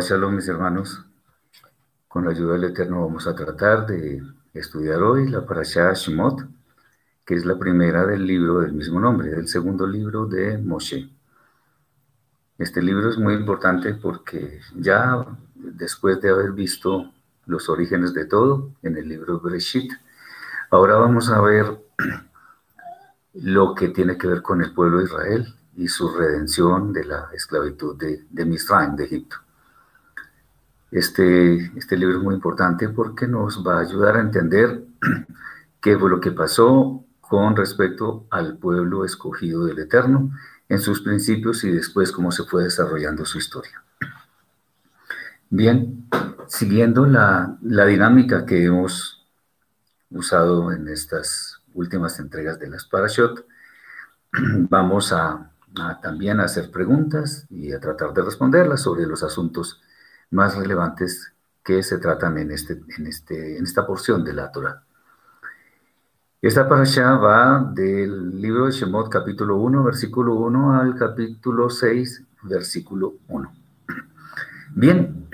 Shabbat Shalom, mis hermanos. Con la ayuda del Eterno vamos a tratar de estudiar hoy la Parashá Shemot, que es la primera del libro del mismo nombre, el segundo libro de Moshe. Este libro es muy importante porque ya después de haber visto los orígenes de todo en el libro Bereshit, ahora vamos a ver lo que tiene que ver con el pueblo de Israel y su redención de la esclavitud de, de Misraim, de Egipto. Este, este libro es muy importante porque nos va a ayudar a entender qué fue lo que pasó con respecto al pueblo escogido del Eterno en sus principios y después cómo se fue desarrollando su historia. Bien, siguiendo la, dinámica que hemos usado en estas últimas entregas de las Parashot, vamos a, también a hacer preguntas y a tratar de responderlas sobre los asuntos más relevantes que se tratan en, este, en, este, en esta porción de la Torah. Esta parasha va del libro de Shemot, capítulo 1, versículo 1 al capítulo 6, versículo 1. Bien,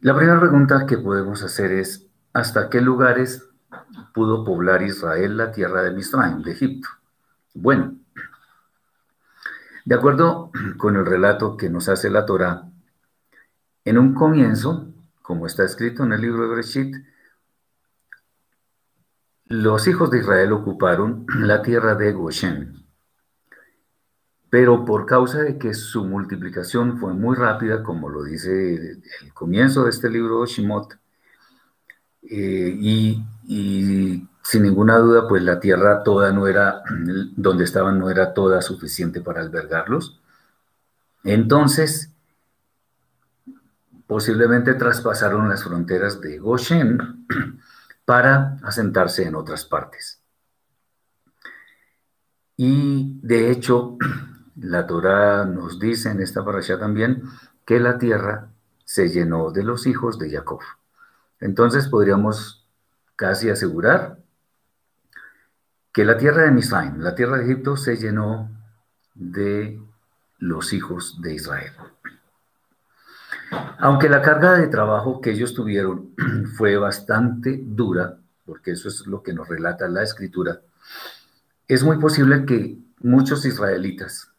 la primera pregunta que podemos hacer es, ¿hasta qué lugares pudo poblar Israel la tierra de Misraim, de Egipto? Bueno, de acuerdo con el relato que nos hace la Torah, en un comienzo, como está escrito en el libro de Bereshit, los hijos de Israel ocuparon la tierra de Goshen, pero por causa de que su multiplicación fue muy rápida, como lo dice el comienzo de este libro Shimot, eh, y, sin ninguna duda, pues la tierra toda no era, donde estaban no era toda suficiente para albergarlos. Entonces, posiblemente traspasaron las fronteras de Goshen para asentarse en otras partes. Y de hecho, la Torah nos dice en esta parasha también que la tierra se llenó de los hijos de Jacob. Entonces podríamos casi asegurar que la tierra de Misraim, la tierra de Egipto, se llenó de los hijos de Israel. Aunque la carga de trabajo que ellos tuvieron fue bastante dura, porque eso es lo que nos relata la escritura, es muy posible que muchos israelitas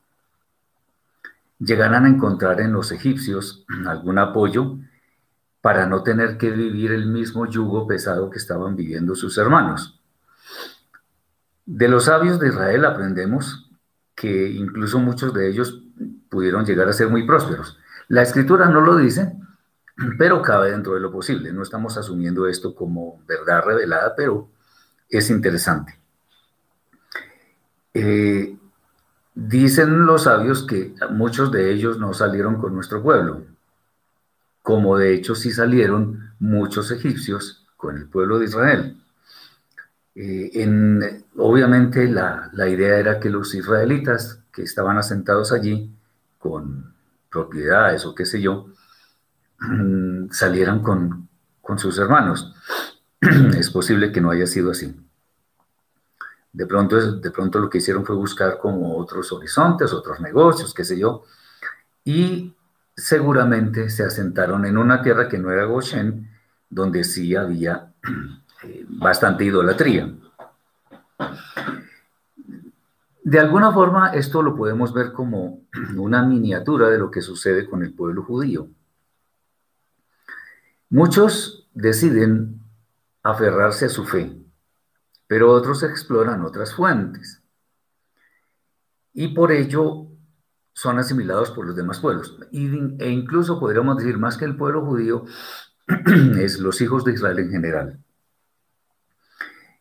llegaran a encontrar en los egipcios algún apoyo para no tener que vivir el mismo yugo pesado que estaban viviendo sus hermanos. De los sabios de Israel aprendemos que incluso muchos de ellos pudieron llegar a ser muy prósperos. La escritura no lo dice, pero cabe dentro de lo posible. No estamos asumiendo esto como verdad revelada, pero es interesante. Eh, dicen los sabios que muchos de ellos no salieron con nuestro pueblo, como de hecho sí salieron muchos egipcios con el pueblo de Israel. Eh, obviamente la, la idea era que los israelitas que estaban asentados allí con propiedades o qué sé yo, salieran con, sus hermanos. Es posible que no haya sido así. De pronto, de pronto lo que hicieron fue buscar como otros horizontes, otros negocios, qué sé yo, y seguramente se asentaron en una tierra que no era Goshen, donde sí había bastante idolatría. De alguna forma, esto lo podemos ver como una miniatura de lo que sucede con el pueblo judío. Muchos deciden aferrarse a su fe, pero otros exploran otras fuentes. Y por ello son asimilados por los demás pueblos. e incluso podríamos decir más que el pueblo judío, es los hijos de Israel en general.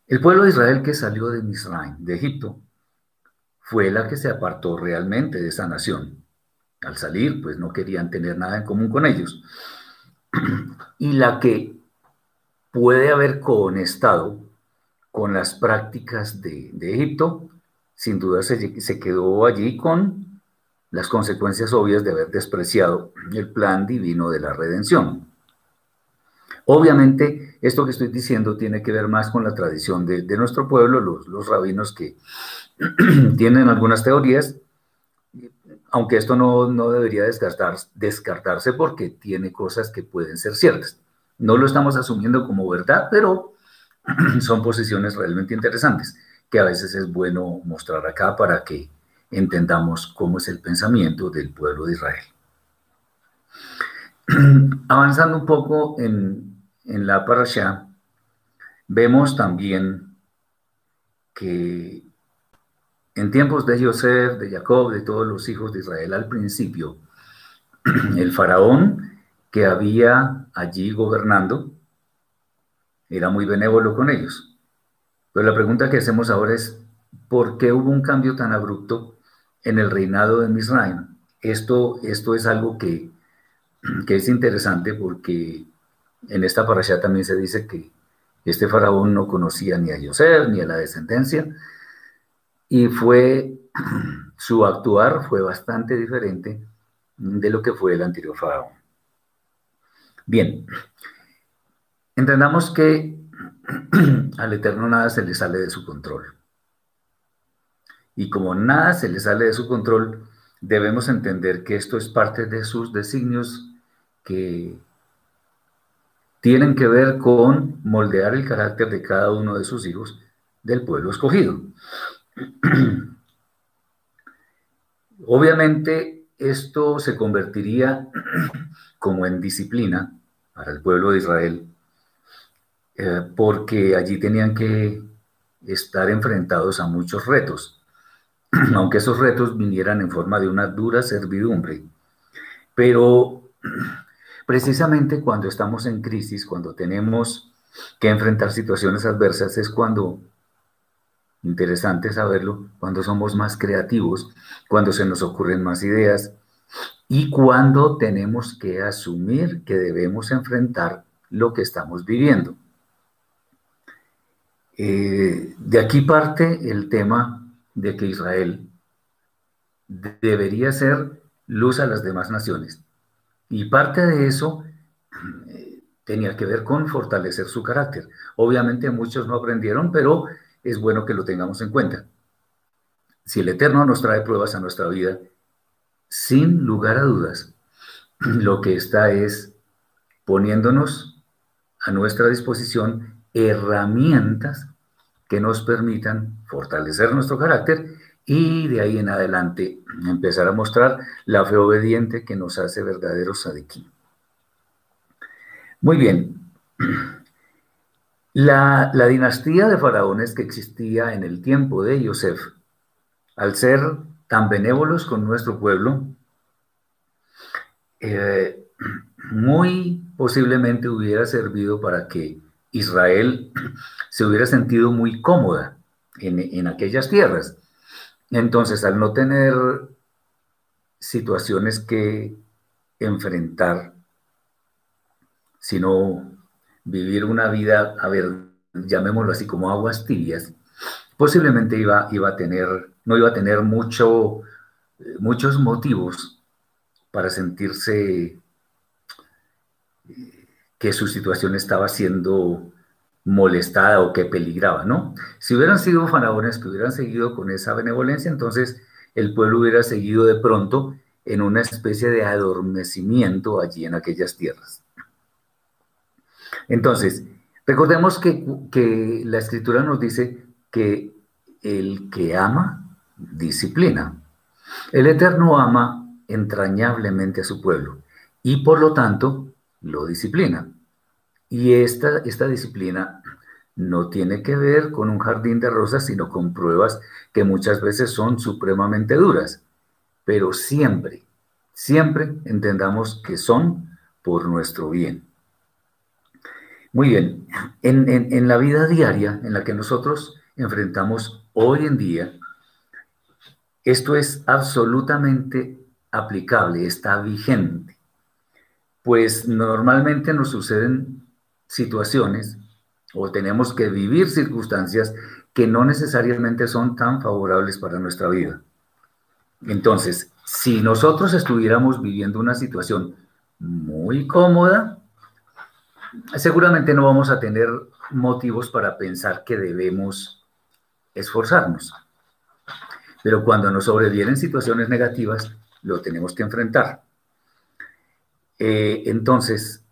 El pueblo de Israel que salió de Misraim, de Egipto, fue la que se apartó realmente de esa nación. Al salir, pues no querían tener nada en común con ellos. Y la que puede haber conestado con las prácticas de, Egipto, sin duda se, se quedó allí con las consecuencias obvias de haber despreciado el plan divino de la redención. Obviamente, esto que estoy diciendo tiene que ver más con la tradición de, nuestro pueblo, los, rabinos que tienen algunas teorías, aunque esto no, debería descartar, descartarse porque tiene cosas que pueden ser ciertas. No lo estamos asumiendo como verdad, pero son posiciones realmente interesantes que a veces es bueno mostrar acá para que entendamos cómo es el pensamiento del pueblo de Israel. Avanzando un poco en, en la parasha, vemos también que en tiempos de Joseph, de Jacob, de todos los hijos de Israel al principio, el faraón que había allí gobernando era muy benévolo con ellos. Pero la pregunta que hacemos ahora es, ¿por qué hubo un cambio tan abrupto en el reinado de Misraim? Esto, esto es algo que, que es interesante porque en esta parasha también se dice que este faraón no conocía ni a José ni a la descendencia y fue su actuar fue bastante diferente de lo que fue el anterior faraón. Bien, entendamos que al Eterno nada se le sale de su control. Y como nada se le sale de su control, debemos entender que esto es parte de sus designios que tienen que ver con moldear el carácter de cada uno de sus hijos del pueblo escogido. Obviamente esto se convertiría como en disciplina para el pueblo de Israel, eh, porque allí tenían que estar enfrentados a muchos retos, aunque esos retos vinieran en forma de una dura servidumbre. Pero precisamente cuando estamos en crisis, cuando tenemos que enfrentar situaciones adversas, es cuando, interesante saberlo, cuando somos más creativos, cuando se nos ocurren más ideas y cuando tenemos que asumir que debemos enfrentar lo que estamos viviendo. Eh, de aquí parte el tema de que Israel debería ser luz a las demás naciones. Y parte de eso eh, tenía que ver con fortalecer su carácter. Obviamente muchos no aprendieron, pero es bueno que lo tengamos en cuenta. Si el Eterno nos trae pruebas a nuestra vida, sin lugar a dudas, lo que está es poniéndonos a nuestra disposición herramientas que nos permitan fortalecer nuestro carácter y de ahí en adelante empezar a mostrar la fe obediente que nos hace verdaderos sadiquí. Muy bien. La, dinastía de faraones que existía en el tiempo de Yosef, al ser tan benévolos con nuestro pueblo, eh, muy posiblemente hubiera servido para que Israel se hubiera sentido muy cómoda en, en aquellas tierras entonces, al no tener situaciones que enfrentar, sino vivir una vida, a ver, llamémoslo así como aguas tibias, posiblemente iba, iba a tener, no iba a tener mucho, muchos motivos para sentirse que su situación estaba siendo molestada o que peligraba, ¿no? Si hubieran sido faraones que hubieran seguido con esa benevolencia, entonces el pueblo hubiera seguido de pronto en una especie de adormecimiento allí en aquellas tierras. Entonces, recordemos que, que la escritura nos dice que el que ama, disciplina. El Eterno ama entrañablemente a su pueblo y por lo tanto lo disciplina. Y esta, esta disciplina no tiene que ver con un jardín de rosas, sino con pruebas que muchas veces son supremamente duras, pero siempre, siempre entendamos que son por nuestro bien. Muy bien, en, en la vida diaria en la que nosotros enfrentamos hoy en día, esto es absolutamente aplicable, está vigente, pues normalmente nos suceden situaciones o tenemos que vivir circunstancias que no necesariamente son tan favorables para nuestra vida. Entonces, si nosotros estuviéramos viviendo una situación muy cómoda, seguramente no vamos a tener motivos para pensar que debemos esforzarnos. Pero cuando nos sobrevienen situaciones negativas, lo tenemos que enfrentar. Eh, entonces,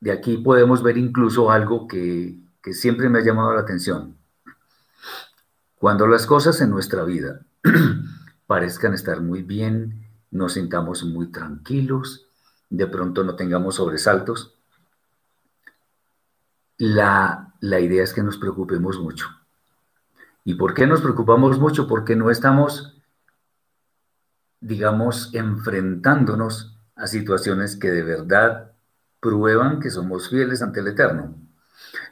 de aquí podemos ver incluso algo que, que siempre me ha llamado la atención. Cuando las cosas en nuestra vida parezcan estar muy bien, nos sintamos muy tranquilos, de pronto no tengamos sobresaltos, la, la idea es que nos preocupemos mucho. ¿Y por qué nos preocupamos mucho? Porque no estamos, digamos, enfrentándonos a situaciones que de verdad prueban que somos fieles ante el Eterno.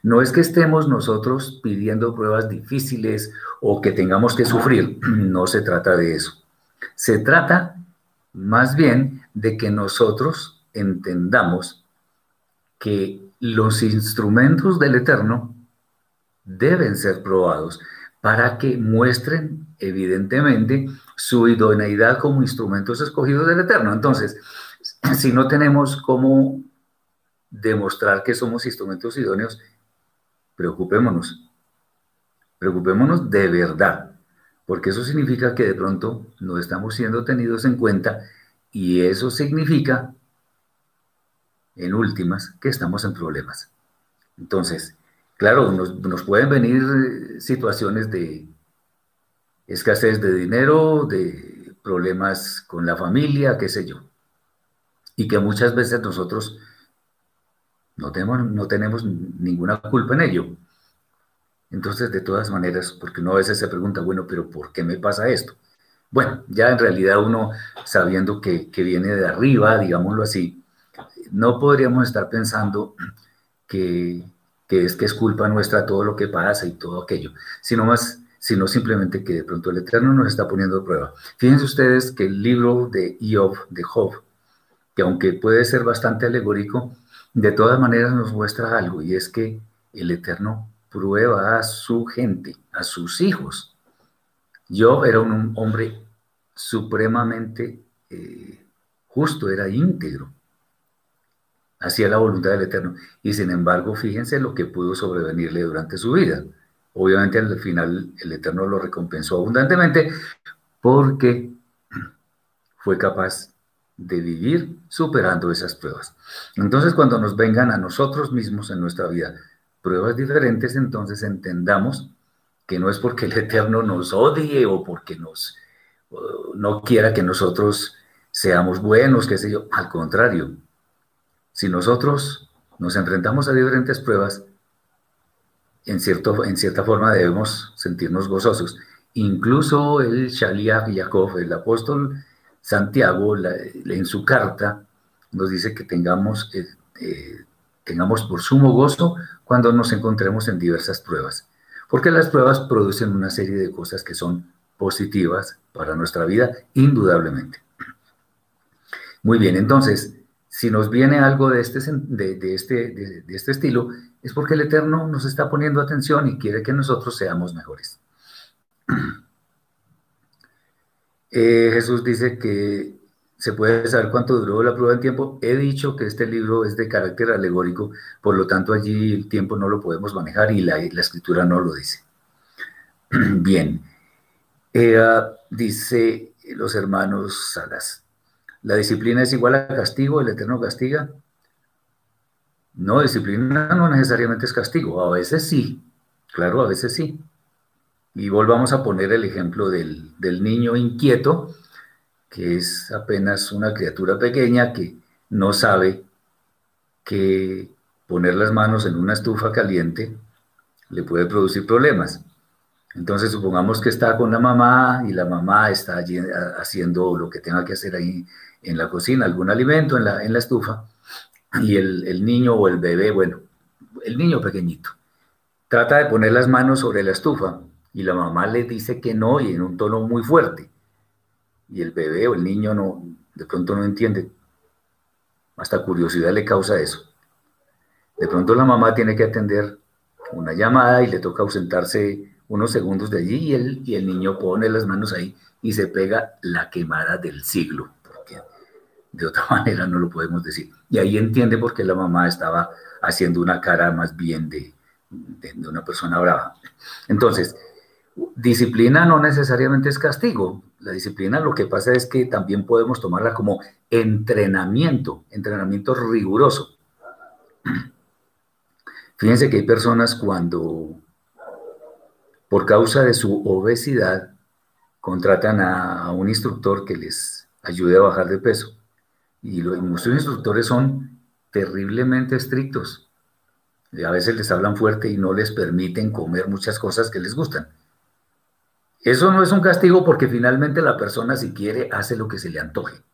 No es que estemos nosotros pidiendo pruebas difíciles o que tengamos que sufrir, no se trata de eso. Se trata más bien de que nosotros entendamos que los instrumentos del Eterno deben ser probados para que muestren evidentemente su idoneidad como instrumentos escogidos del Eterno. Entonces, si no tenemos cómo demostrar que somos instrumentos idóneos, preocupémonos. Preocupémonos de verdad, porque eso significa que de pronto no estamos siendo tenidos en cuenta y eso significa, en últimas, que estamos en problemas. Entonces, claro, nos, nos pueden venir situaciones de escasez de dinero, de problemas con la familia, qué sé yo, y que muchas veces nosotros no tenemos, no tenemos ninguna culpa en ello. Entonces, de todas maneras, porque uno a veces se pregunta, bueno, pero ¿por qué me pasa esto? Bueno, ya en realidad uno, sabiendo que, viene de arriba, digámoslo así, no podríamos estar pensando que, es que es culpa nuestra todo lo que pasa y todo aquello, sino más, sino simplemente que de pronto el Eterno nos está poniendo a prueba. Fíjense ustedes que el libro de Job, de Job, que aunque puede ser bastante alegórico, de todas maneras nos muestra algo, y es que el Eterno prueba a su gente, a sus hijos. Yo era un hombre supremamente eh, justo, era íntegro, hacía la voluntad del Eterno, y sin embargo, fíjense lo que pudo sobrevenirle durante su vida. Obviamente al final el Eterno lo recompensó abundantemente porque fue capaz de vivir superando esas pruebas. Entonces, cuando nos vengan a nosotros mismos en nuestra vida pruebas diferentes, entonces entendamos que no es porque el Eterno nos odie o porque nos no quiera que nosotros seamos buenos, qué sé yo, al contrario. Si nosotros nos enfrentamos a diferentes pruebas, en, cierto, en cierta forma debemos sentirnos gozosos. Incluso el Shaliach Yaakov, el apóstol Santiago, en su carta, nos dice que tengamos, eh, eh, tengamos por sumo gozo cuando nos encontremos en diversas pruebas, porque las pruebas producen una serie de cosas que son positivas para nuestra vida, indudablemente. Muy bien, entonces, si nos viene algo de este, de, este, de este estilo, es porque el Eterno nos está poniendo atención y quiere que nosotros seamos mejores. Eh, Jesús dice que se puede saber cuánto duró la prueba en tiempo. He dicho que este libro es de carácter alegórico, por lo tanto allí el tiempo no lo podemos manejar y la, escritura no lo dice. Bien, eh, dice los hermanos Salas, ¿la disciplina es igual a castigo? ¿El Eterno castiga? No, disciplina no necesariamente es castigo, a veces sí, claro, a veces sí. Y volvamos a poner el ejemplo del, niño inquieto, que es apenas una criatura pequeña que no sabe que poner las manos en una estufa caliente le puede producir problemas. Entonces supongamos que está con la mamá y la mamá está allí haciendo lo que tenga que hacer ahí en la cocina, algún alimento en la, en la estufa, y el, el, niño o el bebé, bueno, el niño pequeñito, trata de poner las manos sobre la estufa y la mamá le dice que no y en un tono muy fuerte. Y el bebé o el niño no, de pronto no entiende. Hasta curiosidad le causa eso. De pronto la mamá tiene que atender una llamada y le toca ausentarse unos segundos de allí y el, y el niño pone las manos ahí y se pega la quemada del siglo, porque de otra manera no lo podemos decir. Y ahí entiende por qué la mamá estaba haciendo una cara más bien de, de una persona brava. Entonces, disciplina no necesariamente es castigo. La disciplina lo que pasa es que también podemos tomarla como entrenamiento, entrenamiento riguroso. Fíjense que hay personas cuando, por causa de su obesidad, contratan a, un instructor que les ayude a bajar de peso. Y, los, muchos instructores son terriblemente estrictos. A veces les hablan fuerte y no les permiten comer muchas cosas que les gustan. Eso no es un castigo porque finalmente la persona si quiere hace lo que se le antoje,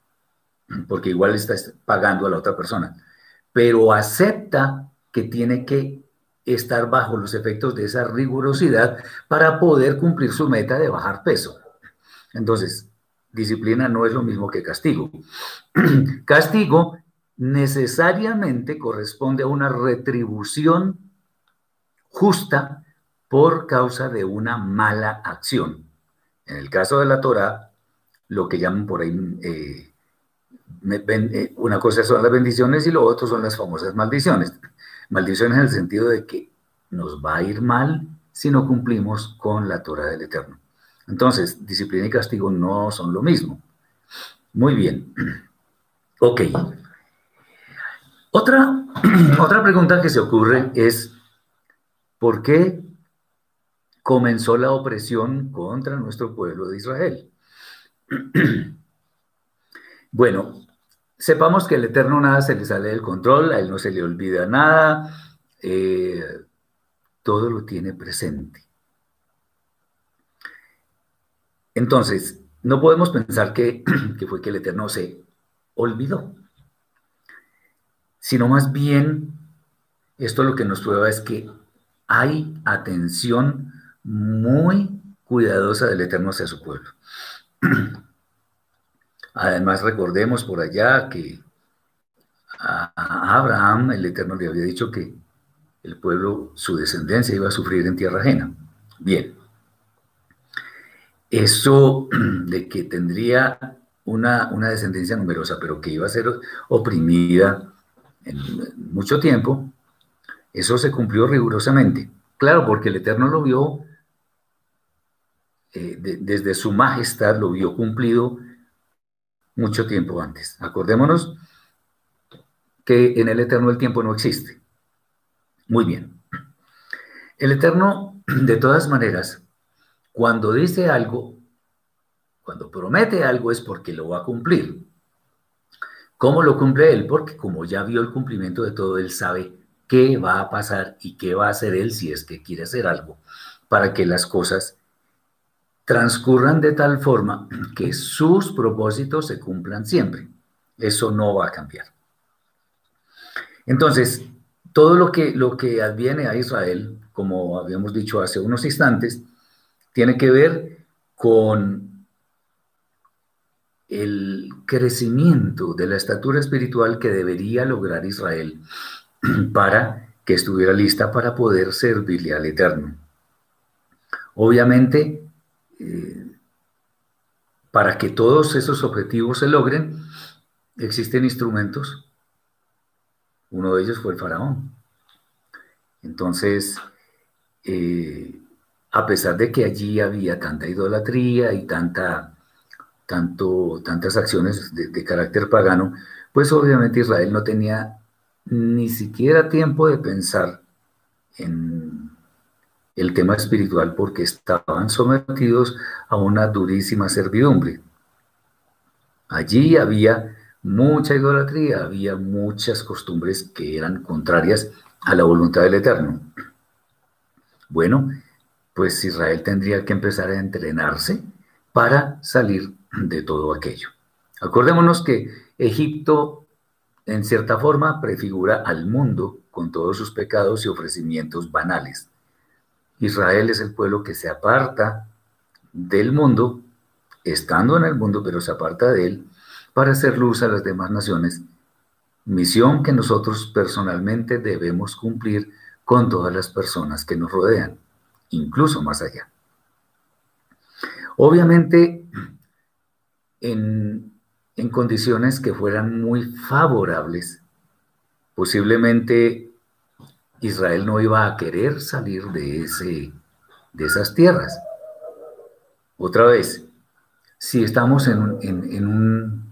porque igual está pagando a la otra persona, pero acepta que tiene que estar bajo los efectos de esa rigurosidad para poder cumplir su meta de bajar peso. Entonces, disciplina no es lo mismo que castigo. castigo necesariamente corresponde a una retribución justa por causa de una mala acción. En el caso de la Torah, lo que llaman por ahí, eh, eh, una cosa son las bendiciones y lo otro son las famosas maldiciones. Maldiciones en el sentido de que nos va a ir mal si no cumplimos con la Torah del Eterno. Entonces, disciplina y castigo no son lo mismo. Muy bien. Ok. Otra, otra pregunta que se ocurre es, ¿por qué comenzó la opresión contra nuestro pueblo de Israel. bueno, sepamos que el Eterno nada se le sale del control, a él no se le olvida nada, eh, todo lo tiene presente. Entonces, no podemos pensar que, que fue que el Eterno se olvidó, sino más bien, esto lo que nos prueba es que hay atención muy cuidadosa del Eterno hacia su pueblo. Además, recordemos por allá que a Abraham el Eterno le había dicho que el pueblo, su descendencia, iba a sufrir en tierra ajena. Bien. Eso de que tendría una, una descendencia numerosa, pero que iba a ser oprimida en mucho tiempo, eso se cumplió rigurosamente. Claro, porque el Eterno lo vio eh, desde su majestad lo vio cumplido mucho tiempo antes. Acordémonos que en el Eterno el tiempo no existe. Muy bien. El Eterno, de todas maneras, cuando dice algo, cuando promete algo es porque lo va a cumplir. ¿Cómo lo cumple él? Porque como ya vio el cumplimiento de todo, él sabe qué va a pasar y qué va a hacer él si es que quiere hacer algo para que las cosas transcurran de tal forma que sus propósitos se cumplan siempre. Eso no va a cambiar. Entonces, todo lo que, lo que adviene a Israel, como habíamos dicho hace unos instantes, tiene que ver con el crecimiento de la estatura espiritual que debería lograr Israel para que estuviera lista para poder servirle al Eterno. Obviamente, para que todos esos objetivos se logren, existen instrumentos. Uno de ellos fue el faraón. Entonces, eh, a pesar de que allí había tanta idolatría y tanta, tanto, tantas acciones de carácter pagano, pues obviamente Israel no tenía ni siquiera tiempo de pensar en el tema espiritual porque estaban sometidos a una durísima servidumbre. Allí había mucha idolatría, había muchas costumbres que eran contrarias a la voluntad del Eterno. Bueno, pues Israel tendría que empezar a entrenarse para salir de todo aquello. Acordémonos que Egipto, en cierta forma, prefigura al mundo con todos sus pecados y ofrecimientos banales. Israel es el pueblo que se aparta del mundo, estando en el mundo, pero se aparta de él para hacer luz a las demás naciones, misión que nosotros personalmente debemos cumplir con todas las personas que nos rodean, incluso más allá. Obviamente, en, en condiciones que fueran muy favorables, posiblemente Israel no iba a querer salir de, ese, de esas tierras. Otra vez, si estamos en, un,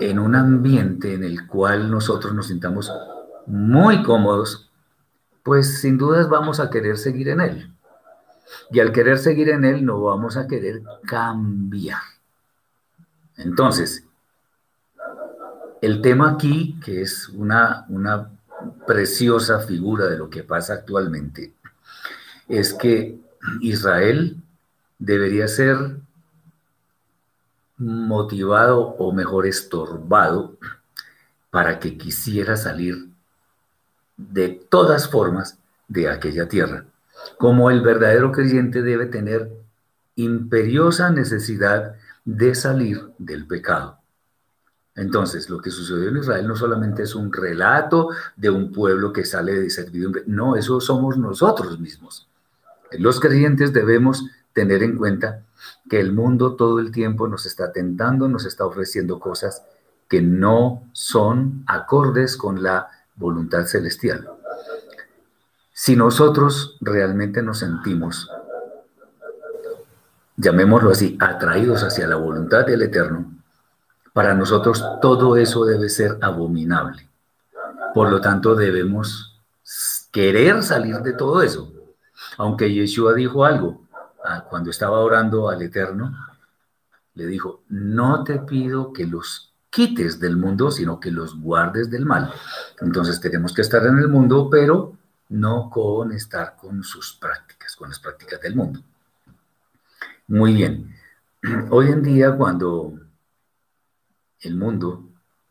en un ambiente en el cual nosotros nos sintamos muy cómodos, pues sin dudas vamos a querer seguir en él. Y al querer seguir en él no vamos a querer cambiar. Entonces, el tema aquí, que es una, una preciosa figura de lo que pasa actualmente, es que Israel debería ser motivado o mejor estorbado para que quisiera salir de todas formas de aquella tierra. Como el verdadero creyente debe tener imperiosa necesidad de salir del pecado. Entonces, lo que sucedió en Israel no solamente es un relato de un pueblo que sale de servidumbre, no, eso somos nosotros mismos. Los creyentes debemos tener en cuenta que el mundo todo el tiempo nos está tentando, nos está ofreciendo cosas que no son acordes con la voluntad celestial. Si nosotros realmente nos sentimos, llamémoslo así, atraídos hacia la voluntad del Eterno, para nosotros todo eso debe ser abominable. Por lo tanto, debemos querer salir de todo eso. Aunque Yeshua dijo algo, ah, cuando estaba orando al Eterno, le dijo, no te pido que los quites del mundo, sino que los guardes del mal. Entonces tenemos que estar en el mundo, pero no con estar con sus prácticas, con las prácticas del mundo. Muy bien. Hoy en día, cuando el mundo,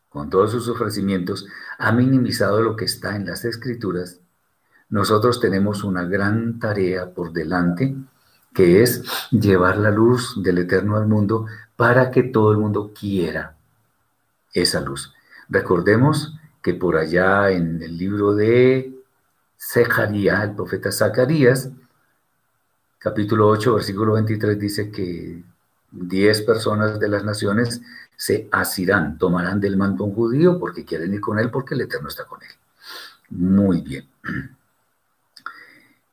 con todos sus ofrecimientos, ha minimizado lo que está en las escrituras, nosotros tenemos una gran tarea por delante, que es llevar la luz del Eterno al mundo para que todo el mundo quiera esa luz. Recordemos que por allá en el libro de Zacarías, el profeta Zacarías, capítulo 8, versículo 23, dice que 10 personas de las naciones se asirán, tomarán del manto un judío porque quieren ir con él porque el Eterno está con él. Muy bien.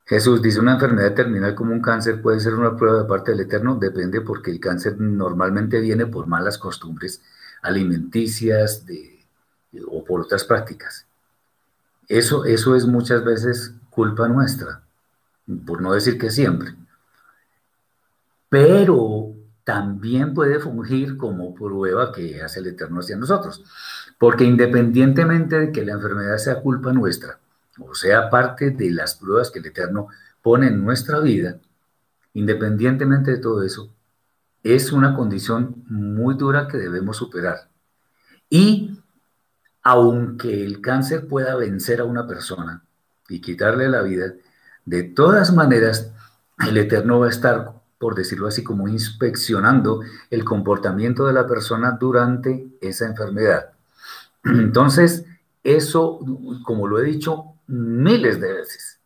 Jesús dice, una enfermedad terminal como un cáncer puede ser una prueba de parte del Eterno, depende porque el cáncer normalmente viene por malas costumbres alimenticias de, o por otras prácticas. Eso, eso es muchas veces culpa nuestra, por no decir que siempre. Pero también puede fungir como prueba que hace el Eterno hacia nosotros. Porque independientemente de que la enfermedad sea culpa nuestra, o sea parte de las pruebas que el Eterno pone en nuestra vida, independientemente de todo eso, es una condición muy dura que debemos superar. Y aunque el cáncer pueda vencer a una persona y quitarle la vida, de todas maneras el Eterno va a estar por decirlo así, como inspeccionando el comportamiento de la persona durante esa enfermedad. Entonces, eso, como lo he dicho miles de veces,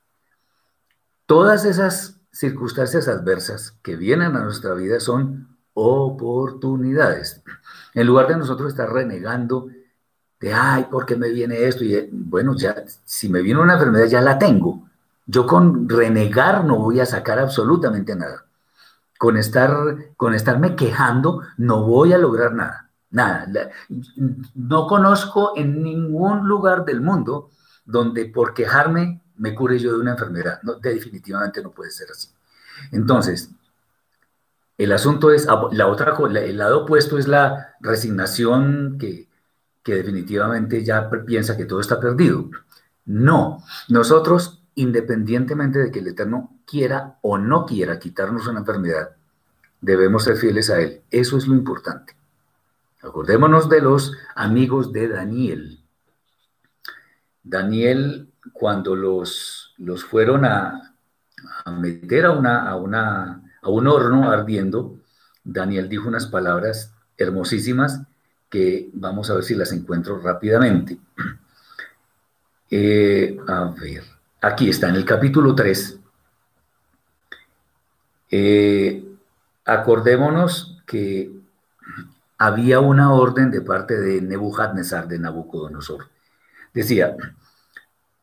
todas esas circunstancias adversas que vienen a nuestra vida son oportunidades. En lugar de nosotros estar renegando de, ay, ¿por qué me viene esto? Y bueno, ya, si me viene una enfermedad, ya la tengo. Yo con renegar no voy a sacar absolutamente nada con, estar, con estarme quejando, no voy a lograr nada. Nada. No conozco en ningún lugar del mundo donde por quejarme me cure yo de una enfermedad. Definitivamente no puede ser así. Entonces, el asunto es, ah, la otra, el lado opuesto es la resignación que, que definitivamente ya piensa que todo está perdido. No, nosotros independientemente de que el Eterno quiera o no quiera quitarnos una enfermedad, debemos ser fieles a Él. Eso es lo importante. Acordémonos de los amigos de Daniel. Daniel, cuando los, los fueron a, meter a, una, a, una, a un horno ardiendo, Daniel dijo unas palabras hermosísimas que vamos a ver si las encuentro rápidamente. Eh, a ver. Aquí está, en el capítulo 3. Eh, acordémonos que había una orden de parte de Nebuchadnezzar, de Nabucodonosor. Decía,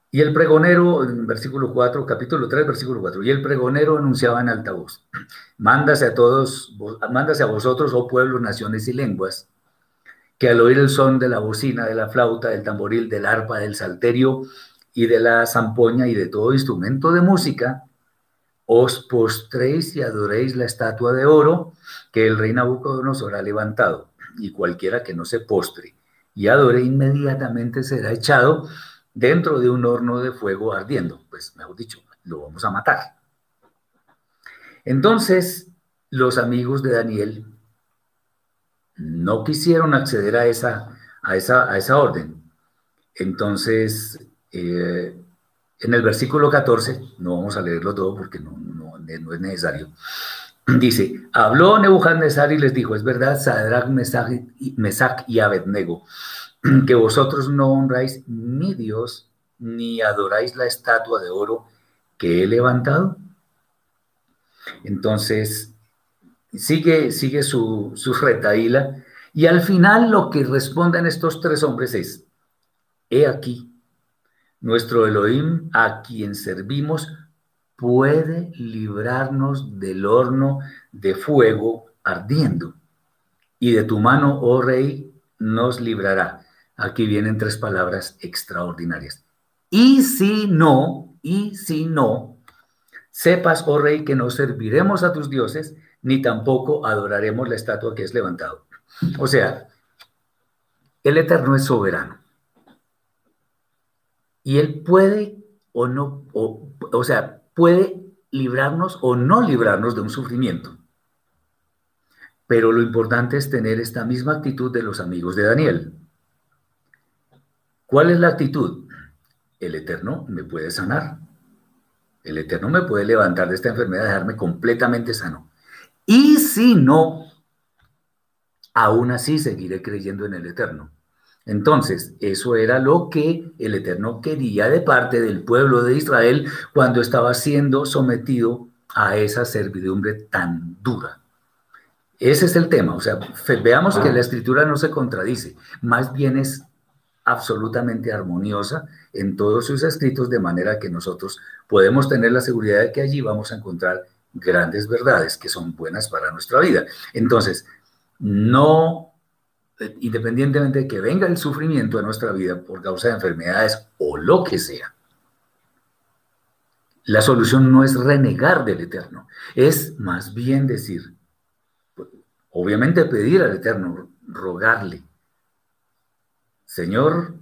Y el pregonero, en versículo 4, capítulo 3, versículo 4, y el pregonero anunciaba en alta voz, mándase a todos, mándase a vosotros, oh pueblos, naciones y lenguas, que al oír el son de la bocina, de la flauta, del tamboril, del arpa, del salterio y de la zampoña y de todo instrumento de música, os postréis y adoréis la estatua de oro que el rey Nabucodonosor ha levantado, y cualquiera que no se postre y adore inmediatamente será echado dentro de un horno de fuego ardiendo. Pues, mejor dicho, lo vamos a matar. Entonces, los amigos de Daniel no quisieron acceder a esa, a esa, a esa orden. Entonces, eh, en el versículo 14, no vamos a leerlo todo porque no, es necesario, dice, habló Nebuchadnezzar y les dijo, es verdad, Sadrach, Mesach y Abednego, que vosotros no honráis mi Dios ni adoráis la estatua de oro que he levantado. Entonces, sigue, sigue su, su y al final lo que responden estos tres hombres es, he aquí, nuestro Elohim a quien servimos puede librarnos del horno de fuego ardiendo. Y de tu mano, oh rey, nos librará. Aquí vienen tres palabras extraordinarias. Y si no, y si no, sepas, oh rey, que no serviremos a tus dioses, ni tampoco adoraremos la estatua que es levantado. O sea, el Eterno es soberano. Y Él puede o no, o, sea, puede librarnos o no librarnos de un sufrimiento. Pero lo importante es tener esta misma actitud de los amigos de Daniel. ¿Cuál es la actitud? El Eterno me puede sanar. El Eterno me puede levantar de esta enfermedad, dejarme completamente sano. Y si no, aún así seguiré creyendo en el Eterno. Entonces, eso era lo que el Eterno quería de parte del pueblo de Israel cuando estaba siendo sometido a esa servidumbre tan dura. Ese es el tema, o sea, veamos que la escritura no se contradice, más bien es absolutamente armoniosa en todos sus escritos, de manera que nosotros podemos tener la seguridad de que allí vamos a encontrar grandes verdades que son buenas para nuestra vida. Entonces, no, independientemente de que venga el sufrimiento a nuestra vida por causa de enfermedades o lo que sea, la solución no es renegar del Eterno, es más bien decir, obviamente pedir al Eterno, rogarle, Señor,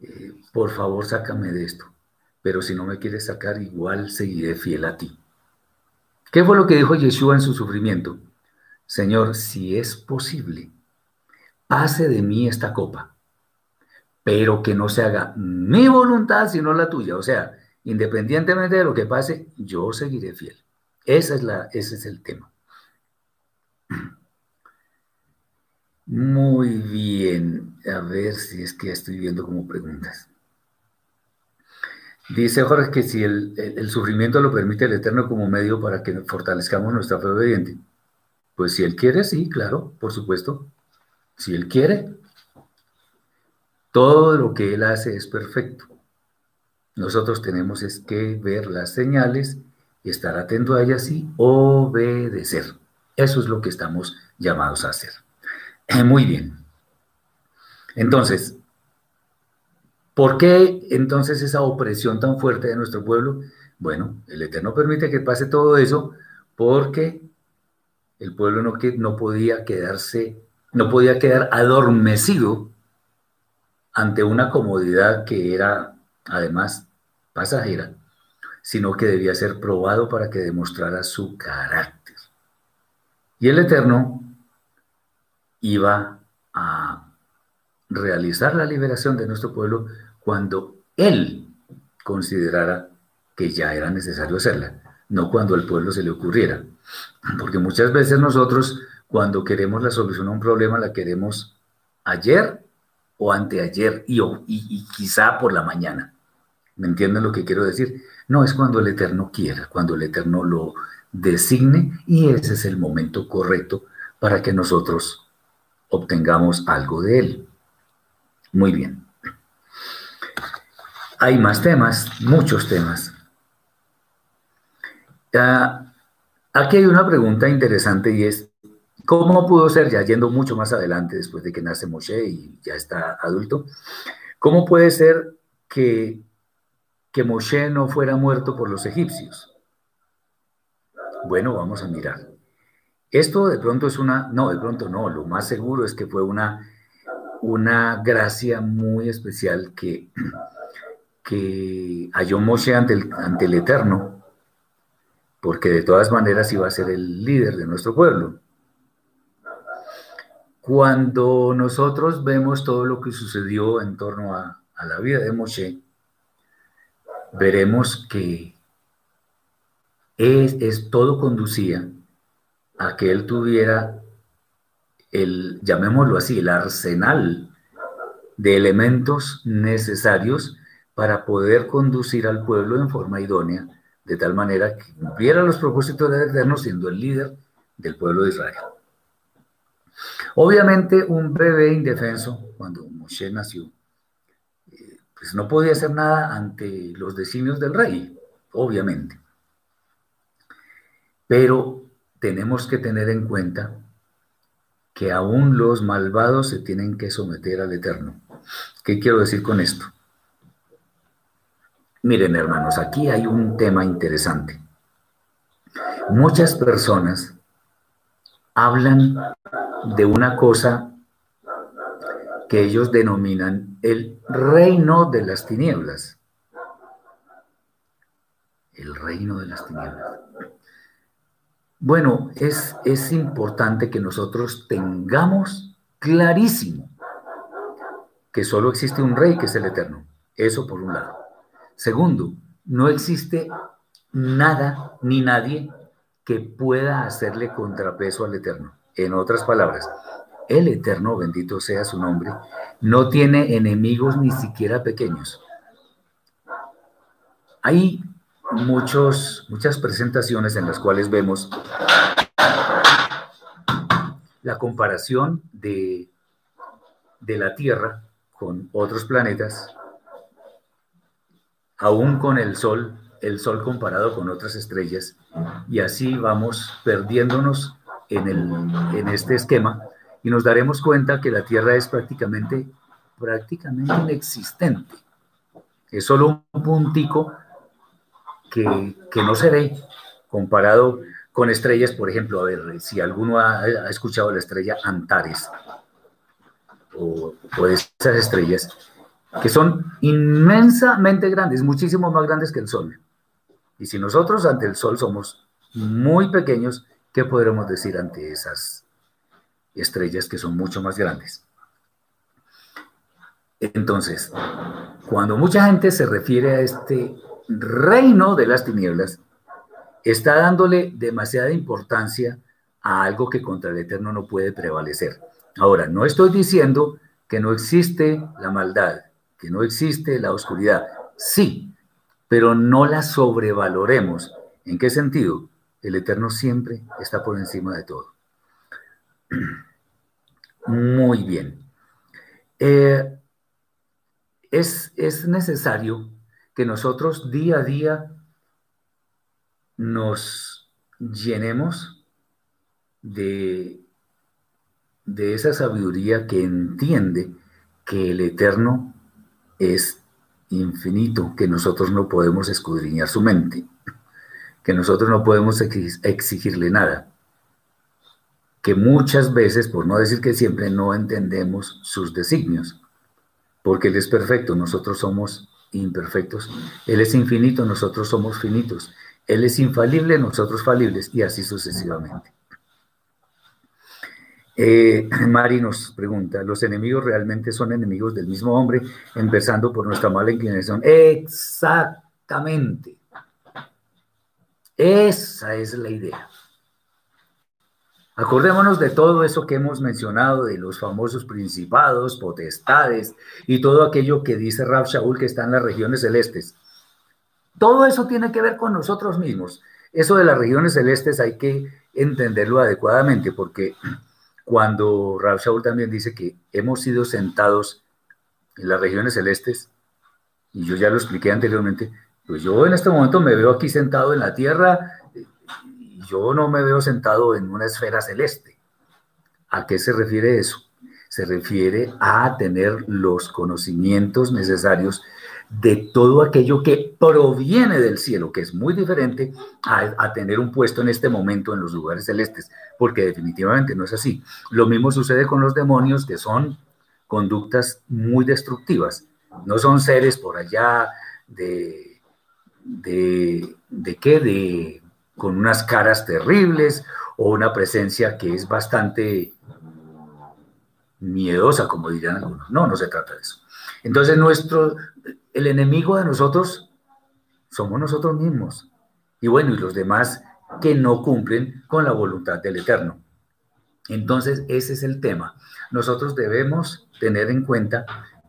eh, por favor sácame de esto, pero si no me quieres sacar, igual seguiré fiel a ti. ¿Qué fue lo que dijo Yeshua en su sufrimiento? Señor, si es posible, pase de mí esta copa, pero que no se haga mi voluntad sino la tuya. O sea, independientemente de lo que pase, yo seguiré fiel. Esa es la, ese es el tema. Muy bien, a ver si es que estoy viendo como preguntas. Dice Jorge que si el, el, sufrimiento lo permite el Eterno como medio para que fortalezcamos nuestra fe obediente. Pues si Él quiere, sí, claro, por supuesto. Si Él quiere, todo lo que Él hace es perfecto. Nosotros tenemos es que ver las señales, estar atento a ellas y obedecer. Eso es lo que estamos llamados a hacer. Muy bien. Entonces, ¿por qué entonces esa opresión tan fuerte de nuestro pueblo? Bueno, el Eterno permite que pase todo eso porque el pueblo no, no podía quedarse, no podía quedar adormecido ante una comodidad que era además pasajera, sino que debía ser probado para que demostrara su carácter. Y el Eterno iba a realizar la liberación de nuestro pueblo cuando Él considerara que ya era necesario hacerla, no cuando al pueblo se le ocurriera. Porque muchas veces nosotros, cuando queremos la solución a un problema, la queremos ayer o anteayer y, y, quizá por la mañana. ¿Me entienden lo que quiero decir? No es cuando el Eterno quiera, cuando el Eterno lo designe y ese es el momento correcto para que nosotros obtengamos algo de Él. Muy bien. hay más temas, muchos temas. Ah, aquí hay una pregunta interesante y es, ¿cómo pudo ser, ya yendo mucho más adelante, después de que nace Moshe y ya está adulto, cómo puede ser que, que Moshe no fuera muerto por los egipcios? Bueno, vamos a mirar. Esto de pronto es una, no, de pronto no, lo más seguro es que fue una, una gracia muy especial que, que halló Moshe ante el, ante el Eterno, porque de todas maneras iba a ser el líder de nuestro pueblo. Cuando nosotros vemos todo lo que sucedió en torno a, la vida de Moshe, veremos que es, todo conducía a que él tuviera el, llamémoslo así, el arsenal de elementos necesarios para poder conducir al pueblo en forma idónea, de tal manera que cumpliera los propósitos de Eterno siendo el líder del pueblo de Israel. Obviamente un bebé indefenso, cuando Moshe nació, eh, pues no podía hacer nada ante los designios del rey, obviamente. Pero tenemos que tener en cuenta que aún los malvados se tienen que someter al Eterno. ¿Qué quiero decir con esto? Miren, hermanos, aquí hay un tema interesante. Muchas personas hablan de una cosa que ellos denominan el reino de las tinieblas. El reino de las tinieblas. Bueno, es, es importante que nosotros tengamos clarísimo que solo existe un rey que es el eterno. Eso por un lado. Segundo, no existe nada ni nadie que pueda hacerle contrapeso al eterno. En otras palabras, el eterno, bendito sea su nombre, no tiene enemigos ni siquiera pequeños. Hay muchos, muchas presentaciones en las cuales vemos la comparación de, de la Tierra con otros planetas, aún con el Sol, el Sol comparado con otras estrellas, y así vamos perdiéndonos en, el, en este esquema y nos daremos cuenta que la Tierra es prácticamente, prácticamente inexistente. Es solo un puntico que, no se ve comparado con estrellas, por ejemplo, a ver, si alguno ha, escuchado la estrella Antares o, o esas estrellas, que son inmensamente grandes, muchísimo más grandes que el Sol. Y si nosotros ante el Sol somos muy pequeños, ¿qué podremos decir ante esas estrellas que son mucho más grandes? Entonces, cuando mucha gente se refiere a este reino de las tinieblas está dándole demasiada importancia a algo que contra el Eterno no puede prevalecer. Ahora, no estoy diciendo que no existe la maldad, que no existe la oscuridad. Sí, pero no la sobrevaloremos. ¿En qué sentido? El Eterno siempre está por encima de todo. Muy bien. Eh, es, es necesario que nosotros día a día nos llenemos de, de esa sabiduría que entiende que el eterno es infinito, que nosotros no podemos escudriñar su mente, que nosotros no podemos exigirle nada, que muchas veces, por no decir que siempre, no entendemos sus designios, porque Él es perfecto, nosotros somos imperfectos. Él es infinito, nosotros somos finitos. Él es infalible, nosotros falibles, y así sucesivamente. Eh, Mari nos pregunta, ¿los enemigos realmente son enemigos del mismo hombre, empezando por nuestra mala inclinación? Exactamente. Esa es la idea. Acordémonos de todo eso que hemos mencionado, de los famosos principados, potestades y todo aquello que dice Rab Shaul que está en las regiones celestes. Todo eso tiene que ver con nosotros mismos. Eso de las regiones celestes hay que entenderlo adecuadamente porque cuando Rab Shaul también dice que hemos sido sentados en las regiones celestes, y yo ya lo expliqué anteriormente, pues yo en este momento me veo aquí sentado en la tierra, y yo no me veo sentado en una esfera celeste. ¿A qué se refiere eso? Se refiere a tener los conocimientos necesarios de todo aquello que proviene del cielo, que es muy diferente a, tener un puesto en este momento en los lugares celestes, porque definitivamente no es así. Lo mismo sucede con los demonios, que son conductas muy destructivas. No son seres por allá de, de, de qué, de, con unas caras terribles o una presencia que es bastante miedosa, como dirían algunos. No, no se trata de eso. Entonces, nuestro, el enemigo de nosotros somos nosotros mismos. Y bueno, y los demás que no cumplen con la voluntad del Eterno. Entonces, ese es el tema. Nosotros debemos tener en cuenta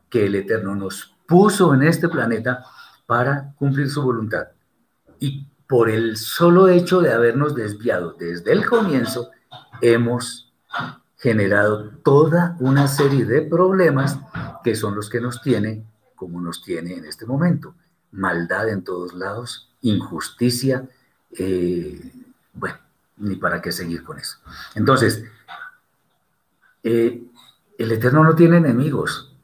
que el Eterno nos puso en este planeta para cumplir su voluntad. Y por el solo hecho de habernos desviado desde el comienzo, hemos generado toda una serie de problemas que son los que nos tiene como nos tiene en este momento. Maldad en todos lados, injusticia, eh, bueno, ni para qué seguir con eso. Entonces, eh, el Eterno no tiene enemigos.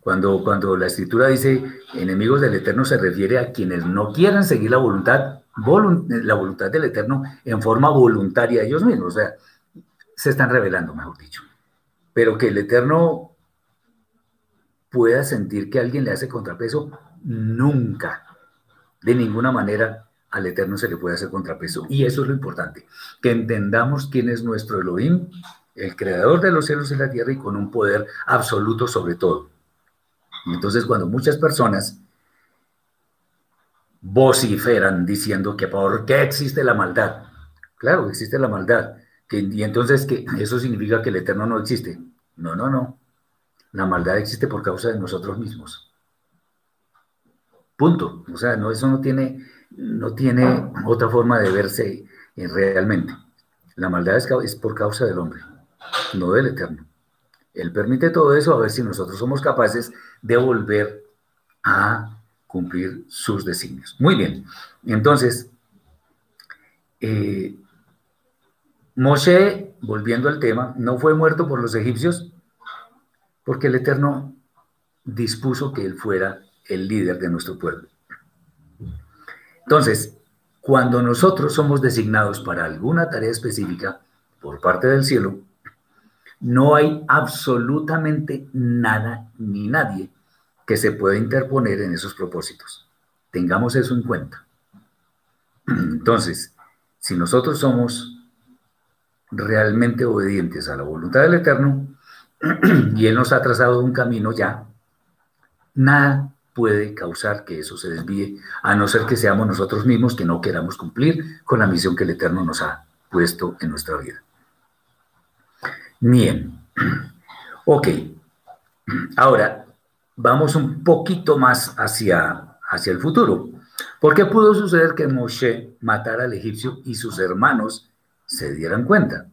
Cuando, cuando la escritura dice enemigos del Eterno se refiere a quienes no quieran seguir la voluntad, la voluntad del Eterno en forma voluntaria ellos mismos, o sea, se están revelando, mejor dicho. Pero que el Eterno pueda sentir que alguien le hace contrapeso, nunca, de ninguna manera al Eterno se le puede hacer contrapeso. Y eso es lo importante, que entendamos quién es nuestro Elohim, el creador de los cielos y la tierra y con un poder absoluto sobre todo. Entonces, cuando muchas personas vociferan diciendo que por qué existe la maldad, claro, existe la maldad, y entonces que eso significa que el Eterno no existe. No, no, no. La maldad existe por causa de nosotros mismos. Punto. O sea, no, eso no tiene, no tiene otra forma de verse realmente. La maldad es, es por causa del hombre, no del Eterno. Él permite todo eso a ver si nosotros somos capaces de volver a cumplir sus designios. Muy bien. Entonces, eh, Moshe, volviendo al tema, no fue muerto por los egipcios, porque el Eterno dispuso que Él fuera el líder de nuestro pueblo. Entonces, cuando nosotros somos designados para alguna tarea específica por parte del cielo, no hay absolutamente nada ni nadie que se pueda interponer en esos propósitos. Tengamos eso en cuenta. Entonces, si nosotros somos realmente obedientes a la voluntad del Eterno, y Él nos ha trazado un camino ya, nada puede causar que eso se desvíe, a no ser que seamos nosotros mismos que no queramos cumplir con la misión que el Eterno nos ha puesto en nuestra vida. Bien, ok, ahora vamos un poquito más hacia, hacia el futuro. ¿Por qué pudo suceder que Moshe matara al egipcio y sus hermanos se dieran cuenta?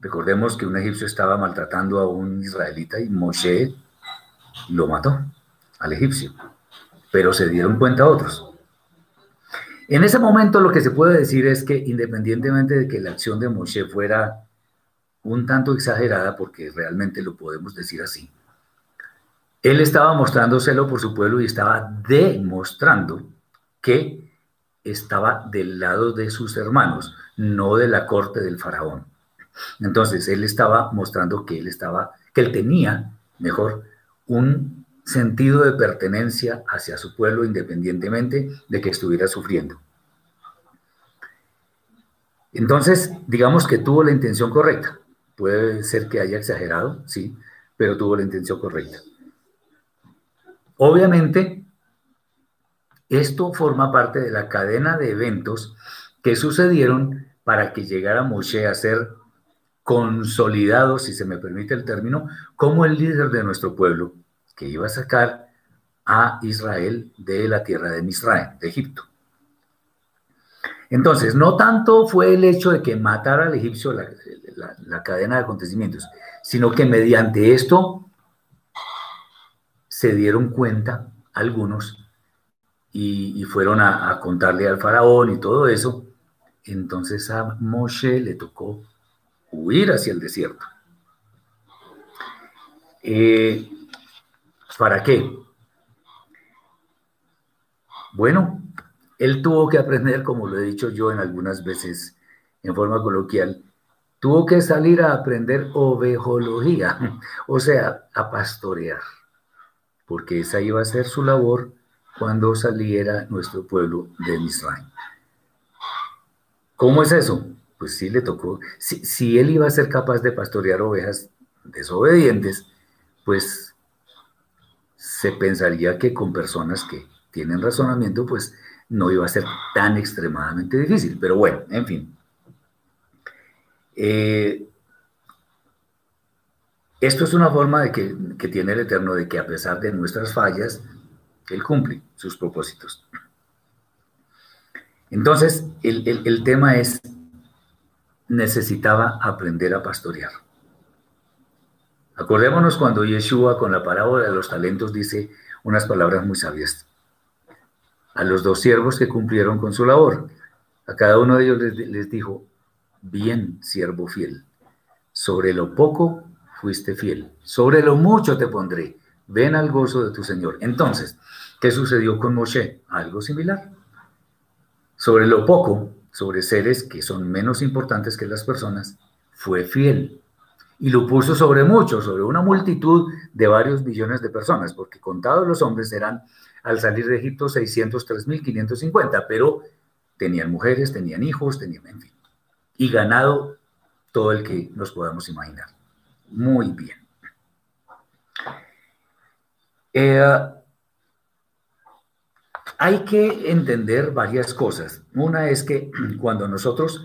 Recordemos que un egipcio estaba maltratando a un israelita y Moshe lo mató al egipcio, pero se dieron cuenta otros. En ese momento lo que se puede decir es que independientemente de que la acción de Moshe fuera un tanto exagerada, porque realmente lo podemos decir así, él estaba mostrando celo por su pueblo y estaba demostrando que estaba del lado de sus hermanos, no de la corte del faraón. Entonces, él estaba mostrando que él estaba, que él tenía, mejor, un sentido de pertenencia hacia su pueblo independientemente de que estuviera sufriendo. Entonces, digamos que tuvo la intención correcta. Puede ser que haya exagerado, sí, pero tuvo la intención correcta. Obviamente, esto forma parte de la cadena de eventos que sucedieron para que llegara Moshe a ser consolidado, si se me permite el término, como el líder de nuestro pueblo, que iba a sacar a Israel de la tierra de Misraim, de Egipto. Entonces, no tanto fue el hecho de que matara al egipcio la, cadena de acontecimientos, sino que mediante esto se dieron cuenta algunos y, fueron a, contarle al faraón y todo eso. Entonces a Moshe le tocó huir hacia el desierto. Eh, ¿Para qué? Bueno, él tuvo que aprender, como lo he dicho yo en algunas veces en forma coloquial, tuvo que salir a aprender ovejología, o sea, a pastorear, porque esa iba a ser su labor cuando saliera nuestro pueblo de Misraim. ¿Cómo es eso? Pues sí le tocó. Si, él iba a ser capaz de pastorear ovejas desobedientes, pues se pensaría que con personas que tienen razonamiento, pues no iba a ser tan extremadamente difícil. Pero bueno, en fin. Eh, esto es una forma de que, que tiene el Eterno de que a pesar de nuestras fallas, él cumple sus propósitos. Entonces, el, tema es, necesitaba aprender a pastorear. Acordémonos cuando Yeshua con la parábola de los talentos dice unas palabras muy sabias. A los dos siervos que cumplieron con su labor, a cada uno de ellos les, les dijo, bien, siervo fiel, sobre lo poco fuiste fiel, sobre lo mucho te pondré, ven al gozo de tu Señor. Entonces, ¿qué sucedió con Moshe? Algo similar. Sobre lo poco, sobre seres que son menos importantes que las personas, fue fiel. Y lo puso sobre mucho, sobre una multitud de varios millones de personas, porque contados los hombres eran al salir de Egipto 603.550, pero tenían mujeres, tenían hijos, tenían, en fin, y ganado todo el que nos podamos imaginar. Muy bien. Eh, hay que entender varias cosas. Una es que cuando nosotros